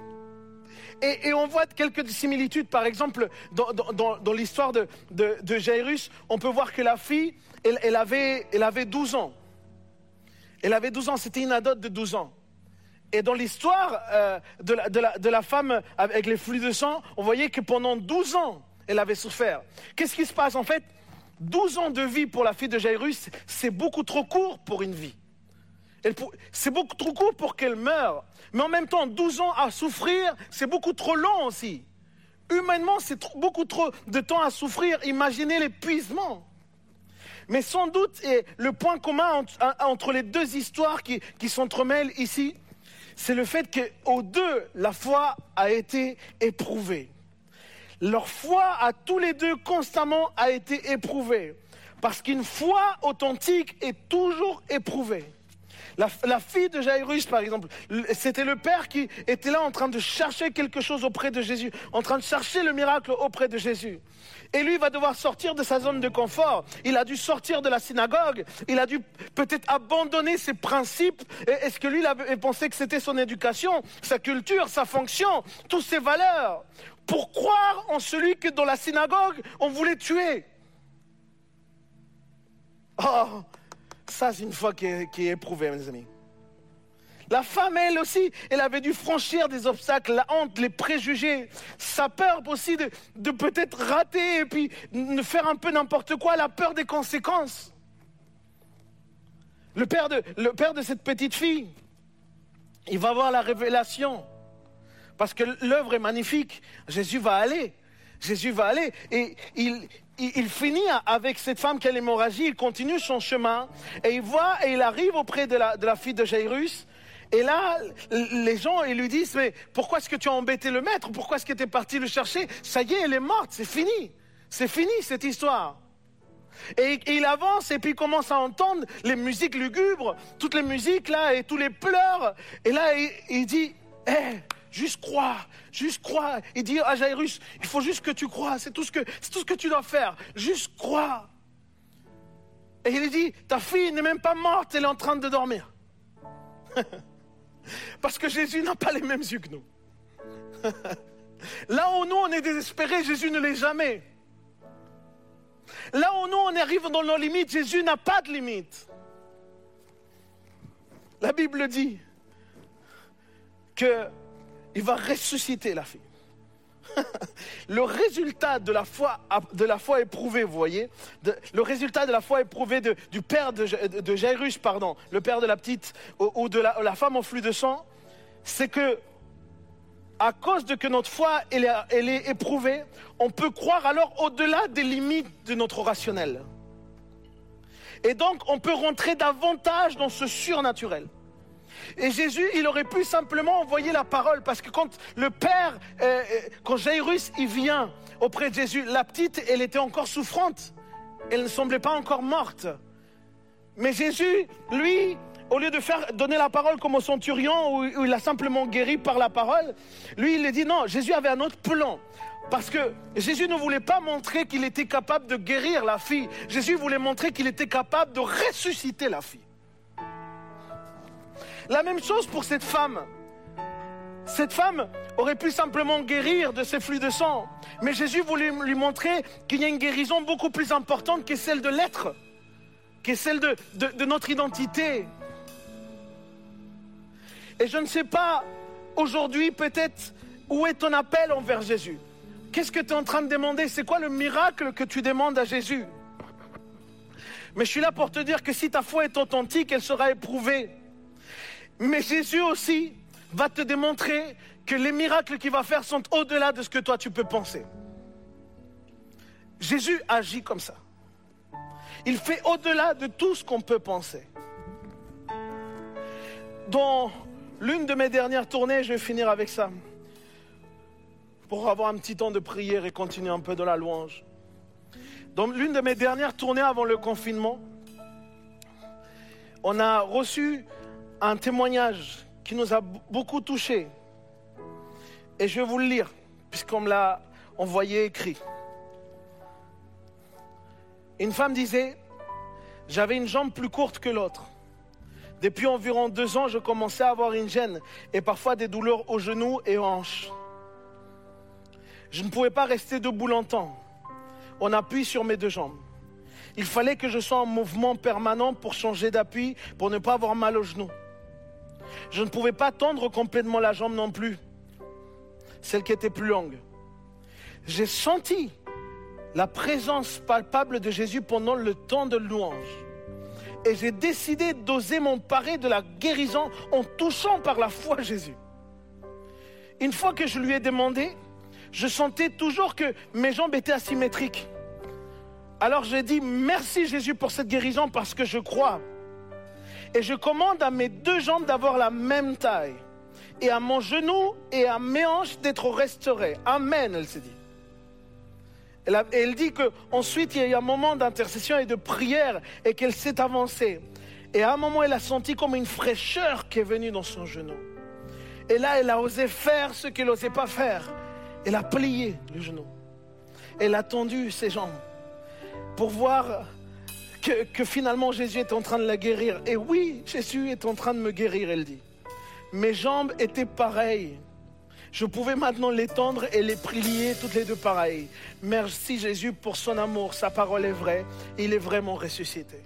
Et, on voit quelques similitudes. Par exemple, dans l'histoire de, de, de Jairus, on peut voir que la fille, elle, avait, elle avait 12 ans. Elle avait 12 ans, c'était une ado de 12 ans. Et dans l'histoire euh, de, la, de la- de la femme avec les flux de sang, on voyait que pendant 12 ans, elle avait souffert. Qu'est-ce qui se passe En fait, 12 ans de vie pour la fille de Jairus, c'est beaucoup trop court pour une vie. C'est beaucoup trop court pour qu'elle meure. Mais en même temps, 12 ans à souffrir, c'est beaucoup trop long aussi. Humainement, c'est beaucoup trop de temps à souffrir. Imaginez l'épuisement. Mais sans doute, et le point commun entre, les deux histoires qui, qui s'entremêlent ici, c'est le fait qu'aux deux, la foi a été éprouvée. Leur foi à tous les deux constamment a été éprouvée. Parce qu'une foi authentique est toujours éprouvée. La, la fille de Jairus, par exemple, le- c'était le père qui était là en train de chercher quelque chose auprès de Jésus, en train de chercher le miracle auprès de Jésus. Et lui va devoir sortir de sa zone de confort. Il a dû sortir de la synagogue. Il a dû peut-être abandonner ses principes. Est-ce que lui il avait pensé que c'était son éducation, sa culture, sa fonction, toutes ses valeurs, pour croire en celui que dans la synagogue on voulait tuer Oh, ça, c'est une foi qui est, qui est éprouvée, mes amis. La femme, elle aussi, elle avait dû franchir des obstacles, la honte, les préjugés, sa peur aussi de, peut-être rater et puis de faire un peu n'importe quoi, la peur des conséquences. Le père de, cette petite fille, il va voir la révélation. Parce que l'œuvre est magnifique. Jésus va aller. Jésus va aller. Et il finit avec cette femme qui a l'hémorragie. Il continue son chemin. Et il voit et il arrive auprès de la, de la fille de Jairus. Et là, les gens, ils lui disent, mais pourquoi est-ce que tu as embêté le maître? Pourquoi est-ce que tu es parti le chercher? Ça y est, elle est morte, c'est fini. C'est fini cette histoire. Et, il avance et puis il commence à entendre les musiques lugubres, toutes les musiques là et tous les pleurs. Et là, il, dit, hé, juste crois, juste crois. Il dit à Jairus, il faut juste que tu crois, c'est tout ce que, tout ce que tu dois faire, juste crois. Et il dit, ta fille n'est même pas morte, elle est en train de dormir. *laughs* Parce que Jésus n'a pas les mêmes yeux que nous. *laughs* Là où nous on est désespérés, Jésus ne l'est jamais. Là où nous on arrive dans nos limites, Jésus n'a pas de limites. La Bible dit que il va ressusciter la fille. *laughs* le résultat de la foi, de éprouvée, vous voyez, le résultat de la foi éprouvée du père de, Ja- de Jairus, pardon, le père de la petite ou, de la, femme au flux de sang, c'est que à cause de que notre foi elle est éprouvée, on peut croire alors au-delà des limites de notre rationnel. Et donc, on peut rentrer davantage dans ce surnaturel. Et Jésus, il aurait pu simplement envoyer la parole, parce que quand le Père, euh, euh, quand Jairus, il vient auprès de Jésus, la petite, elle était encore souffrante. Elle ne semblait pas encore morte. Mais Jésus, lui, au lieu de faire donner la parole comme au centurion, où, où il a simplement guéri par la parole, lui, il a dit non, Jésus avait un autre plan. Parce que Jésus ne voulait pas montrer qu'il était capable de guérir la fille. Jésus voulait montrer qu'il était capable de ressusciter la fille. La même chose pour cette femme. Cette femme aurait pu simplement guérir de ses flux de sang. Mais Jésus voulait lui montrer qu'il y a une guérison beaucoup plus importante que celle de l'être, que celle de, de, de notre identité. Et je ne sais pas aujourd'hui peut-être où est ton appel envers Jésus. Qu'est-ce que tu es en train de demander? C'est quoi le miracle que tu demandes à Jésus? Mais je suis là pour te dire que si ta foi est authentique, elle sera éprouvée. Mais Jésus aussi va te démontrer que les miracles qu'il va faire sont au-delà de ce que toi tu peux penser. Jésus agit comme ça. Il fait au-delà de tout ce qu'on peut penser. Dans l'une de mes dernières tournées, je vais finir avec ça, pour avoir un petit temps de prière et continuer un peu de la louange. Dans l'une de mes dernières tournées avant le confinement, on a reçu un témoignage qui nous a beaucoup touchés. Et je vais vous le lire, puisqu'on me l'a envoyé écrit. Une femme disait, j'avais une jambe plus courte que l'autre. Depuis environ deux ans, je commençais à avoir une gêne et parfois des douleurs aux genoux et aux hanches. Je ne pouvais pas rester debout longtemps. On appuie sur mes deux jambes. Il fallait que je sois en mouvement permanent pour changer d'appui, pour ne pas avoir mal aux genoux. Je ne pouvais pas tendre complètement la jambe non plus, celle qui était plus longue. J'ai senti la présence palpable de Jésus pendant le temps de louange. Et j'ai décidé d'oser m'emparer de la guérison en touchant par la foi Jésus. Une fois que je lui ai demandé, je sentais toujours que mes jambes étaient asymétriques. Alors j'ai dit merci Jésus pour cette guérison parce que je crois. Et je commande à mes deux jambes d'avoir la même taille. Et à mon genou et à mes hanches d'être restaurées. Amen, elle s'est dit. Elle, elle dit qu'ensuite il y a eu un moment d'intercession et de prière et qu'elle s'est avancée. Et à un moment, elle a senti comme une fraîcheur qui est venue dans son genou. Et là, elle a osé faire ce qu'elle n'osait pas faire. Elle a plié le genou. Elle a tendu ses jambes pour voir que, finalement Jésus est en train de la guérir. Et oui, Jésus est en train de me guérir, elle dit. Mes jambes étaient pareilles. Je pouvais maintenant les tendre et les plier toutes les deux pareilles. Merci Jésus pour son amour. Sa parole est vraie. Il est vraiment ressuscité.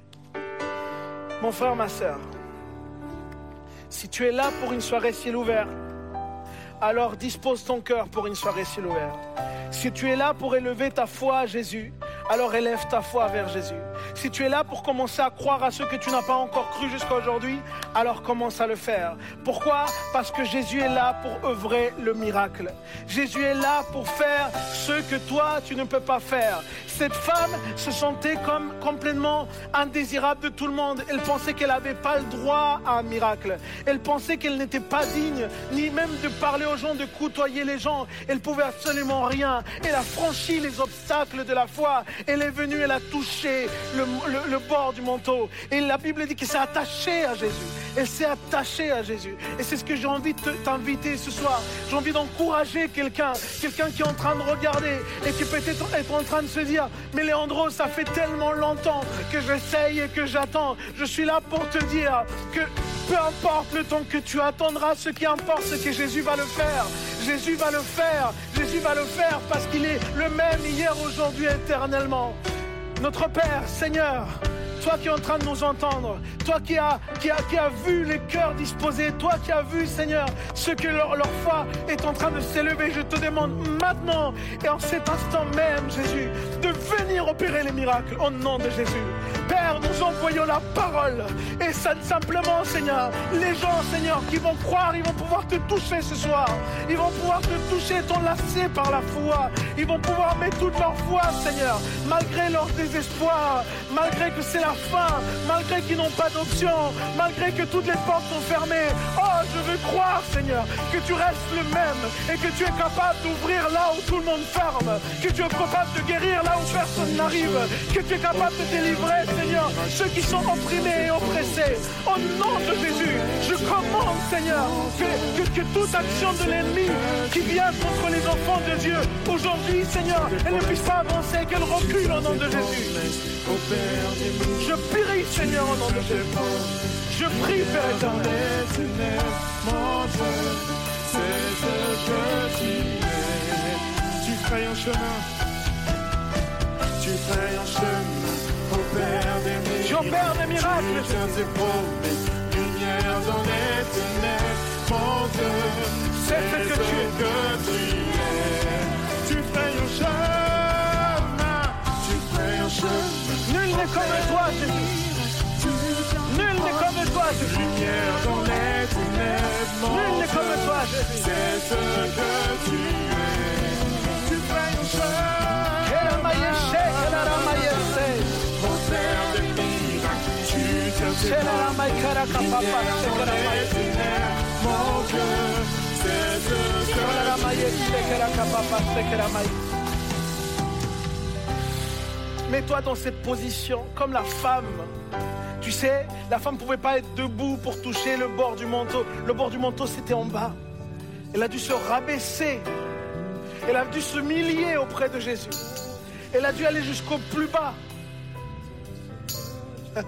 Mon frère, ma soeur, si tu es là pour une soirée ciel ouvert, alors dispose ton cœur pour une soirée ciel ouvert. Si tu es là pour élever ta foi à Jésus, alors élève ta foi vers Jésus. Si tu es là pour commencer à croire à ce que tu n'as pas encore cru jusqu'à aujourd'hui, alors commence à le faire. Pourquoi? Parce que Jésus est là pour œuvrer le miracle. Jésus est là pour faire ce que toi, tu ne peux pas faire. Cette femme se sentait comme complètement indésirable de tout le monde. Elle pensait qu'elle n'avait pas le droit à un miracle. Elle pensait qu'elle n'était pas digne, ni même de parler aux gens, de côtoyer les gens. Elle pouvait absolument rien. Elle a franchi les obstacles de la foi. Elle est venue, elle a touché le, bord du manteau. Et la Bible dit qu'elle s'est attachée à Jésus. Elle s'est attachée à Jésus. Et c'est ce que j'ai envie de te- t'inviter ce soir. J'ai envie d'encourager quelqu'un, quelqu'un qui est en train de regarder et qui peut-être être en train de se dire, mais Léandro, ça fait tellement longtemps que j'essaye et que j'attends. Je suis là pour te dire que peu importe le temps que tu attendras, ce qui importe, c'est que Jésus va le faire. Jésus va le faire. Jésus va le faire parce qu'il est le même hier, aujourd'hui, éternellement. Notre Père, Seigneur, toi qui es en train de nous entendre, toi qui as, qui qui vu les cœurs disposés, toi qui as vu, Seigneur, ce que leur, leur foi est en train de s'élever, je te demande maintenant et en cet instant même, Jésus, de venir opérer les miracles au nom de Jésus. Père, nous envoyons la parole et simplement, Seigneur, les gens, Seigneur, qui vont croire, ils vont pouvoir te toucher ce soir. Ils vont pouvoir te toucher, t'enlacer par la foi. Ils vont pouvoir mettre toute leur foi, Seigneur, malgré leur désespoir, malgré que c'est la malgré qu'ils n'ont pas d'option, malgré que toutes les portes sont fermées. Oh, je veux croire, Seigneur, que tu restes le même et que tu es capable d'ouvrir là où tout le monde ferme, que tu es capable de guérir là où personne n'arrive, que tu es capable de délivrer, Seigneur, ceux qui sont opprimés et oppressés. Au nom de Jésus, je commande, Seigneur, que, que, que toute action de l'ennemi qui vient contre les enfants de Dieu, aujourd'hui, Seigneur, elle ne puisse pas avancer, qu'elle recule au nom de Jésus. Je prie, Seigneur, au nom de Jésus. Je prie, Père éternel. Mon Dieu, c'est ce que tu es. Tu ferais un chemin. Tu ferais un chemin. Opère des miracles. Opères des miracles, Tu tiens tes promesses. Lumière dans les ténèbres. Mon Dieu, C'est ce que tu es. que tu es. N'est comme toi, Jésus. Nul n'est comme toi, Jésus. Lumière dans les ténèbres. mon Nul n'est comme toi, Jésus. C'est ce que tu es. Tu ferais un chemin. Quelle maïeché, quelle ramaïeché. Opère des miracles. Tu tes C'est la maïkara kapapa, c'est que la maïeché. Mon Dieu, c'est ce que C'est la maïeché, que la kapapa, c'est que la maïeché. Mets-toi dans cette position, comme la femme. Tu sais, la femme ne pouvait pas être debout pour toucher le bord du manteau. Le bord du manteau, c'était en bas. Elle a dû se rabaisser. Elle a dû se humilier auprès de Jésus. Elle a dû aller jusqu'au plus bas. *laughs*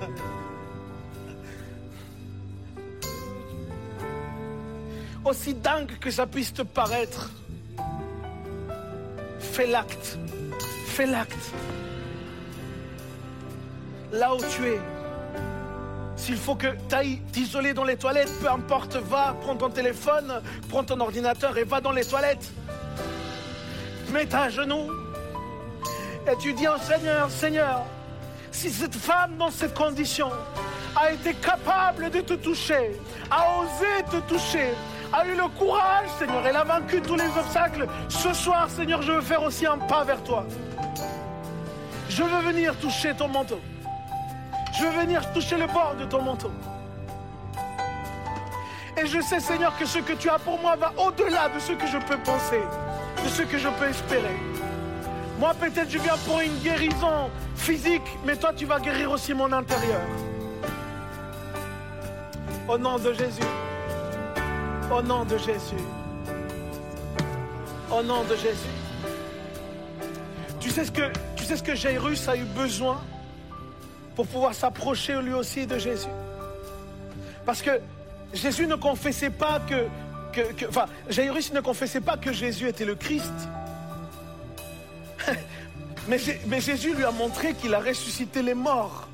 Aussi dingue que ça puisse te paraître, fais l'acte. Fais l'acte. Là où tu es, s'il faut que tu ailles t'isoler dans les toilettes, peu importe, va, prends ton téléphone, prends ton ordinateur et va dans les toilettes. Mets-toi à genoux et tu dis au Seigneur, Seigneur, si cette femme dans cette condition a été capable de te toucher, a osé te toucher, a eu le courage, Seigneur, elle a vaincu tous les obstacles, ce soir, Seigneur, je veux faire aussi un pas vers toi. Je veux venir toucher ton manteau. Je veux venir toucher le bord de ton manteau. Et je sais, Seigneur, que ce que tu as pour moi va au-delà de ce que je peux penser, de ce que je peux espérer. Moi, peut-être, je viens pour une guérison physique, mais toi, tu vas guérir aussi mon intérieur. Au nom de Jésus. Au nom de Jésus. Au nom de Jésus. Tu sais ce que, tu Jairus a eu besoin? Pour pouvoir s'approcher lui aussi de Jésus. Parce que Jésus ne confessait pas que, enfin, Jairus ne confessait pas que Jésus était le Christ. *laughs* mais Jésus lui a montré qu'il a ressuscité les morts.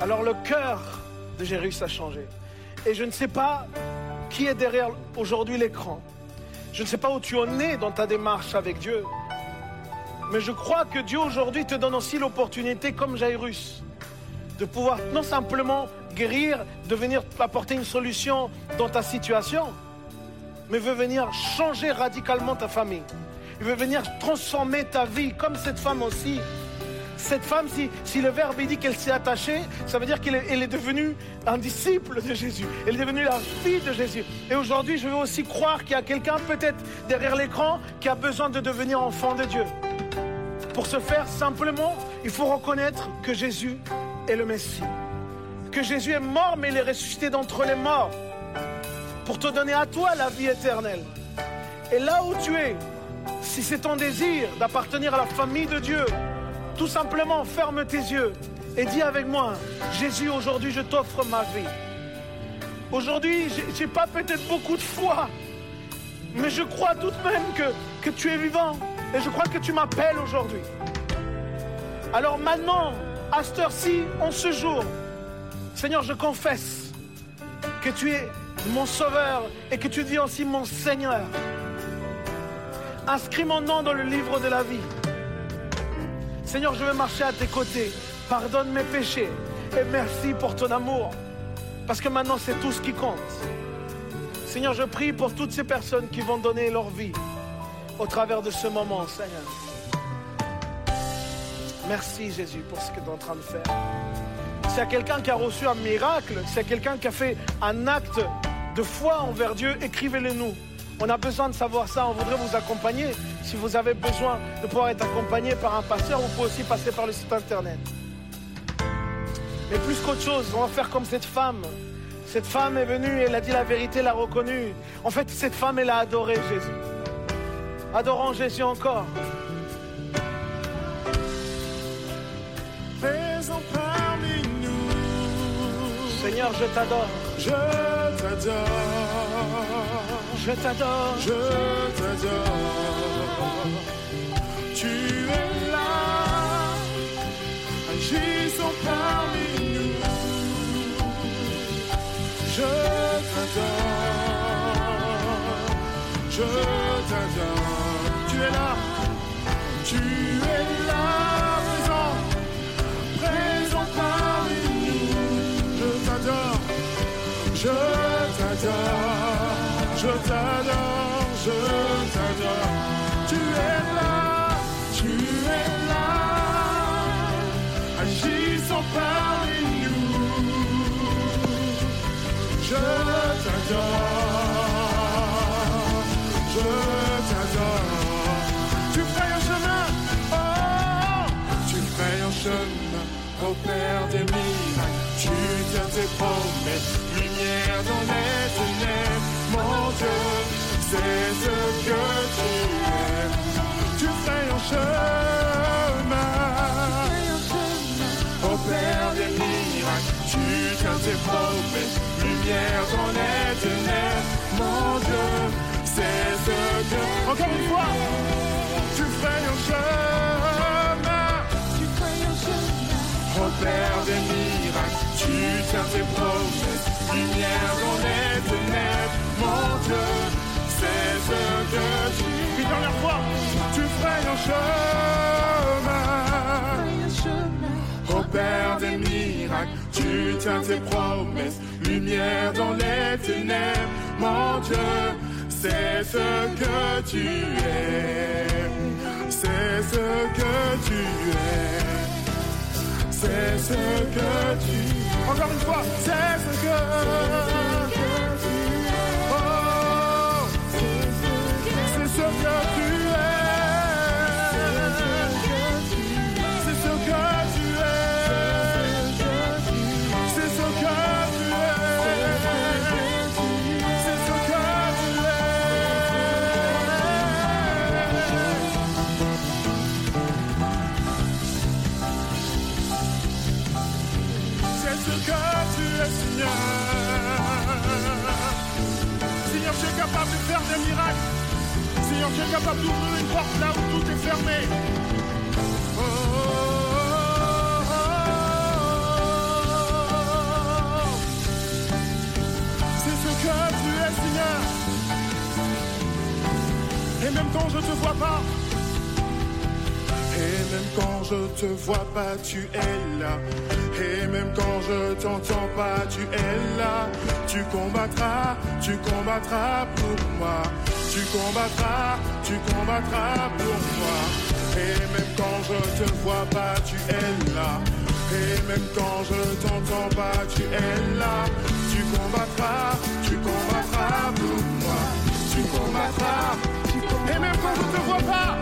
Alors le cœur de Jairus a changé. Et je ne sais pas qui est derrière aujourd'hui l'écran. Je ne sais pas où tu en es dans ta démarche avec Dieu. Mais je crois que Dieu aujourd'hui te donne aussi l'opportunité, comme Jairus, de pouvoir non simplement guérir, de venir apporter une solution dans ta situation, mais veut venir changer radicalement ta famille. Il veut venir transformer ta vie, comme cette femme aussi. Cette femme, si, si le Verbe dit qu'elle s'est attachée, ça veut dire qu'elle est, est devenue un disciple de Jésus. Elle est devenue la fille de Jésus. Et aujourd'hui, je veux aussi croire qu'il y a quelqu'un peut-être derrière l'écran qui a besoin de devenir enfant de Dieu. Pour ce faire, simplement, il faut reconnaître que Jésus est le Messie. Que Jésus est mort, mais il est ressuscité d'entre les morts. Pour te donner à toi la vie éternelle. Et là où tu es, si c'est ton désir d'appartenir à la famille de Dieu, tout simplement ferme tes yeux et dis avec moi, Jésus, aujourd'hui je t'offre ma vie. Aujourd'hui, j'ai- pas peut-être beaucoup de foi, mais je crois tout de même que tu es vivant et je crois que tu m'appelles aujourd'hui. Alors maintenant, À cette heure-ci, en ce jour, Seigneur, je confesse que tu es mon sauveur et que tu dis aussi mon Seigneur. Inscris mon nom dans le livre de la vie. Seigneur, je veux marcher à tes côtés. Pardonne mes péchés et merci pour ton amour. Parce que maintenant, c'est tout ce qui compte. Seigneur, je prie pour toutes ces personnes qui vont donner leur vie au travers de ce moment, Seigneur. Merci Jésus pour ce que tu es en train de faire. A quelqu'un qui a reçu un miracle, a quelqu'un qui a fait un acte de foi envers Dieu, écrivez-le nous. On a besoin de savoir ça, on voudrait vous accompagner. Si vous avez besoin de pouvoir être accompagné par un pasteur, vous pouvez aussi passer par le site internet. Mais plus qu'autre chose, on va faire comme cette femme. Cette femme est venue, elle a dit la vérité, elle a reconnu. En fait, cette femme, elle a adoré Jésus. Adorons Jésus encore. Présent parmi nous. Seigneur, je t'adore. Je t'adore. Je t'adore. Je t'adore. Tu es là. Agissons parmi nous. Je t'adore. Je t'adore. Tu es là. Tu es là. Présent. Présent parmi nous. Je t'adore. Je t'adore. Je t'adore. Je t'adore. Tu es là. Tu es là. Agissons parmi nous. Je t'adore. C'est ce que tu es. Tu fais un chemin. Au Père des miracles, tu tiens tes promesses, lumière dans les ténèbres, mon Dieu, c'est ce que... Encore une fois, tu fais un chemin. Au Père des miracles, tu tiens tes promesses, lumière dans les ténèbres, mon Dieu, c'est ce que tu... Une dernière fois, tu ferais un chemin. Au Père des miracles, tu tiens tes promesses, lumière dans les ténèbres, mon Dieu, c'est ce que tu es, c'est ce que tu es, c'est ce que tu es. Encore une fois, c'est ce que c'est tu es capable d'ouvrir une porte là où tout est fermé. C'est ce que tu es, Seigneur. Et même quand je te vois pas, et même quand je te vois pas, tu es là. Et même quand je t'entends pas, tu es là. Tu combattras, tu combattras pour moi. Tu combattras, tu combattras pour moi. Et même quand je te vois pas, tu es là. Et même quand je t'entends pas, tu es là. Tu combattras, tu combattras pour moi. Tu combattras. Et même quand je te vois pas,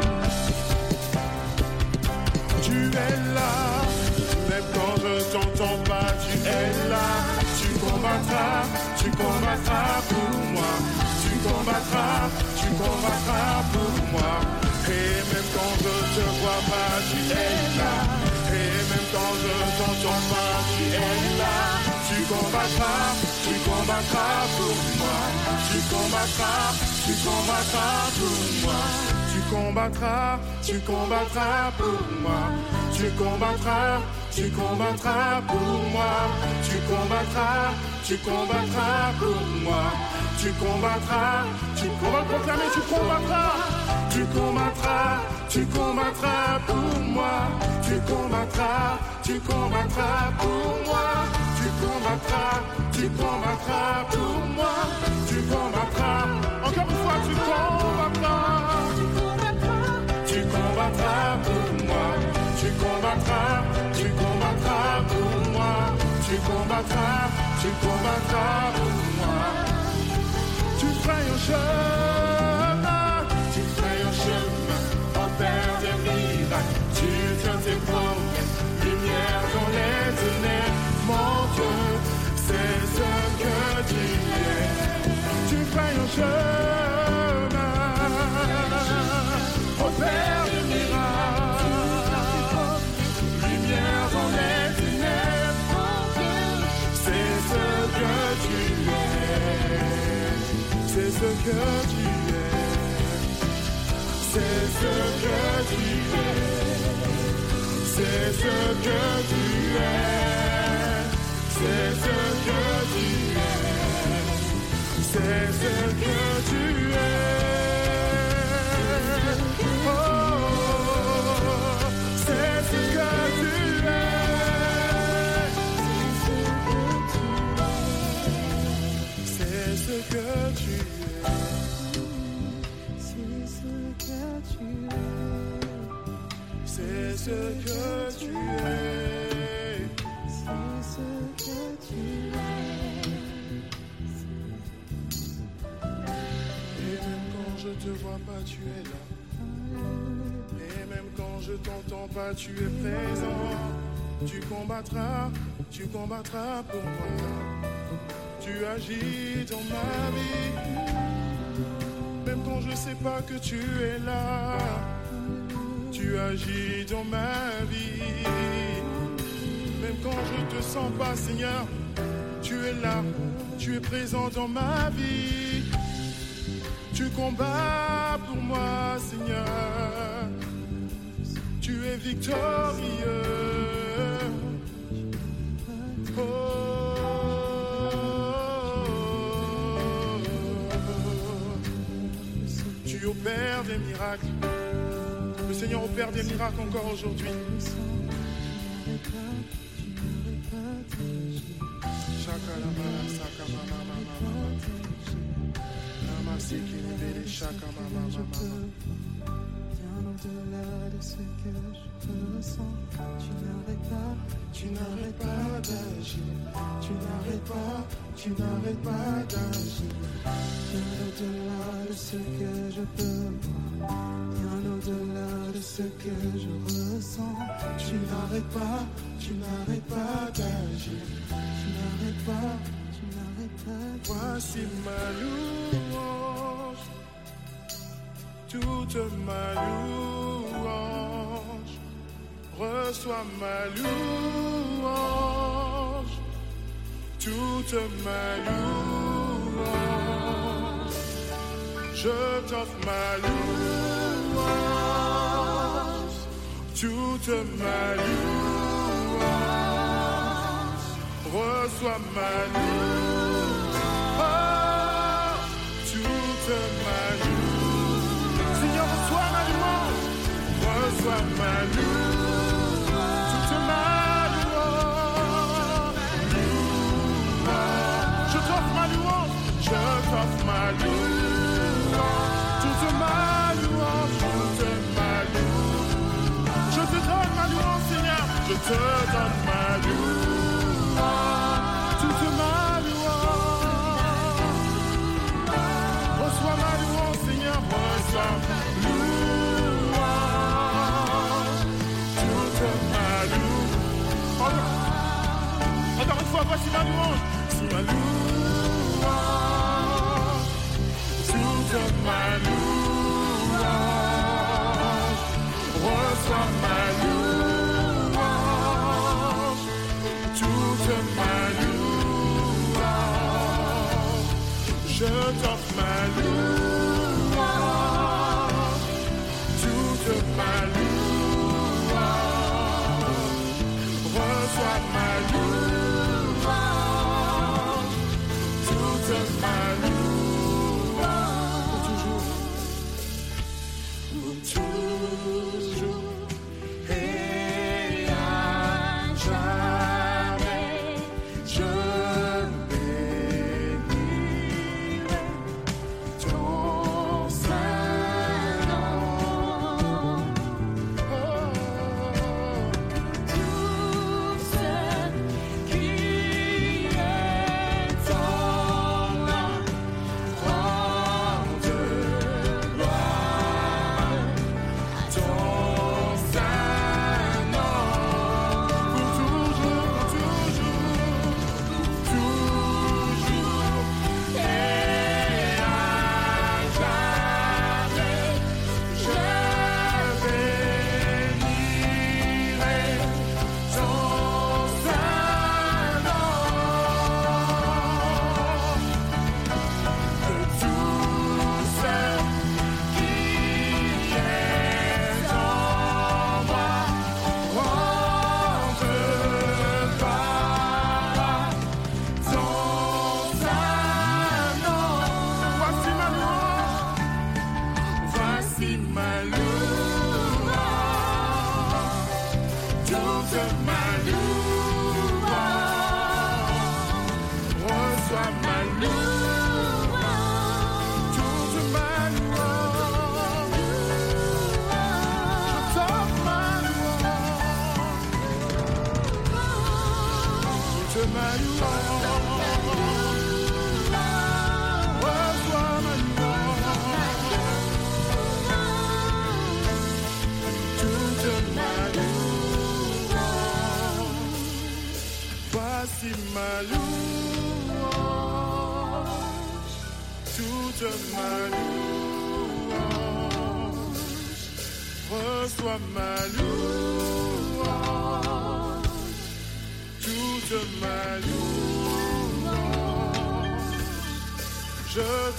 tu es là. Même quand je t'entends pas, tu es là. Tu combattras, tu combattras pour moi. Tu combattras, tu combattras pour moi. Et même quand je te vois pas, tu es là. Et même quand je t'entends pas, tu es là. Tu combattras, tu combattras pour moi. Tu combattras, tu combattras pour moi. Tu combattras, tu combattras pour moi. Tu combattras, tu combattras pour moi. Tu combattras, tu combattras pour moi. Tu combattras, tu combattras, proclamer, tu combattras. Tu combattras, tu combattras pour moi. Tu combattras, tu combattras pour moi. Tu combattras, tu combattras pour moi. Tu combattras, encore une fois, tu combattras. Tu combattras pour moi. Tu combattras, tu combattras pour moi. Tu combattras, tu combattras pour moi. Tu feras un chemin, que tu es. C'est ce que tu es. C'est ce que tu es. C'est ce que tu es. C'est ce que tu es. Ce que tu es. C'est ce que tu es. Et même quand je te vois pas, tu es là. Et même quand je t'entends pas, tu es présent. Tu combattras, tu combattras pour moi. Tu agis dans ma vie. Même quand je sais pas que tu es là. Tu agis dans ma vie. Même quand je te sens pas, Seigneur, tu es là. Tu es présent dans ma vie. Tu combats pour moi, Seigneur. Tu es victorieux. Oh. Tu opères des miracles. Seigneur opère des miracles encore aujourd'hui. Shakalabala, au-delà de ce que je ressens, tu n'arrêtes pas, Tu n'arrêtes pas d'agir, tu n'arrêtes pas, tu n'arrêtes pas d'agir. bien au-delà de ce que je peux voir, bien au-delà de ce que je ressens, Tu n'arrêtes pas, tu n'arrêtes pas d'agir. tu n'arrêtes pas, tu n'arrêtes pas. Voici ma louange, toute ma louange. Reçois ma louange, toute ma louange. Je t'offre ma louange, toute ma louange. Reçois ma louange, reçois ma louange, toute ma louange. Je t'offre ma louange, je t'offre ma louange, toute ma louange, toute ma louange. Je te donne ma louange, Seigneur, je te donne ma louange, voici ma louange, c'est louange,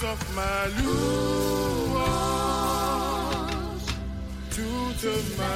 of my louange, to the.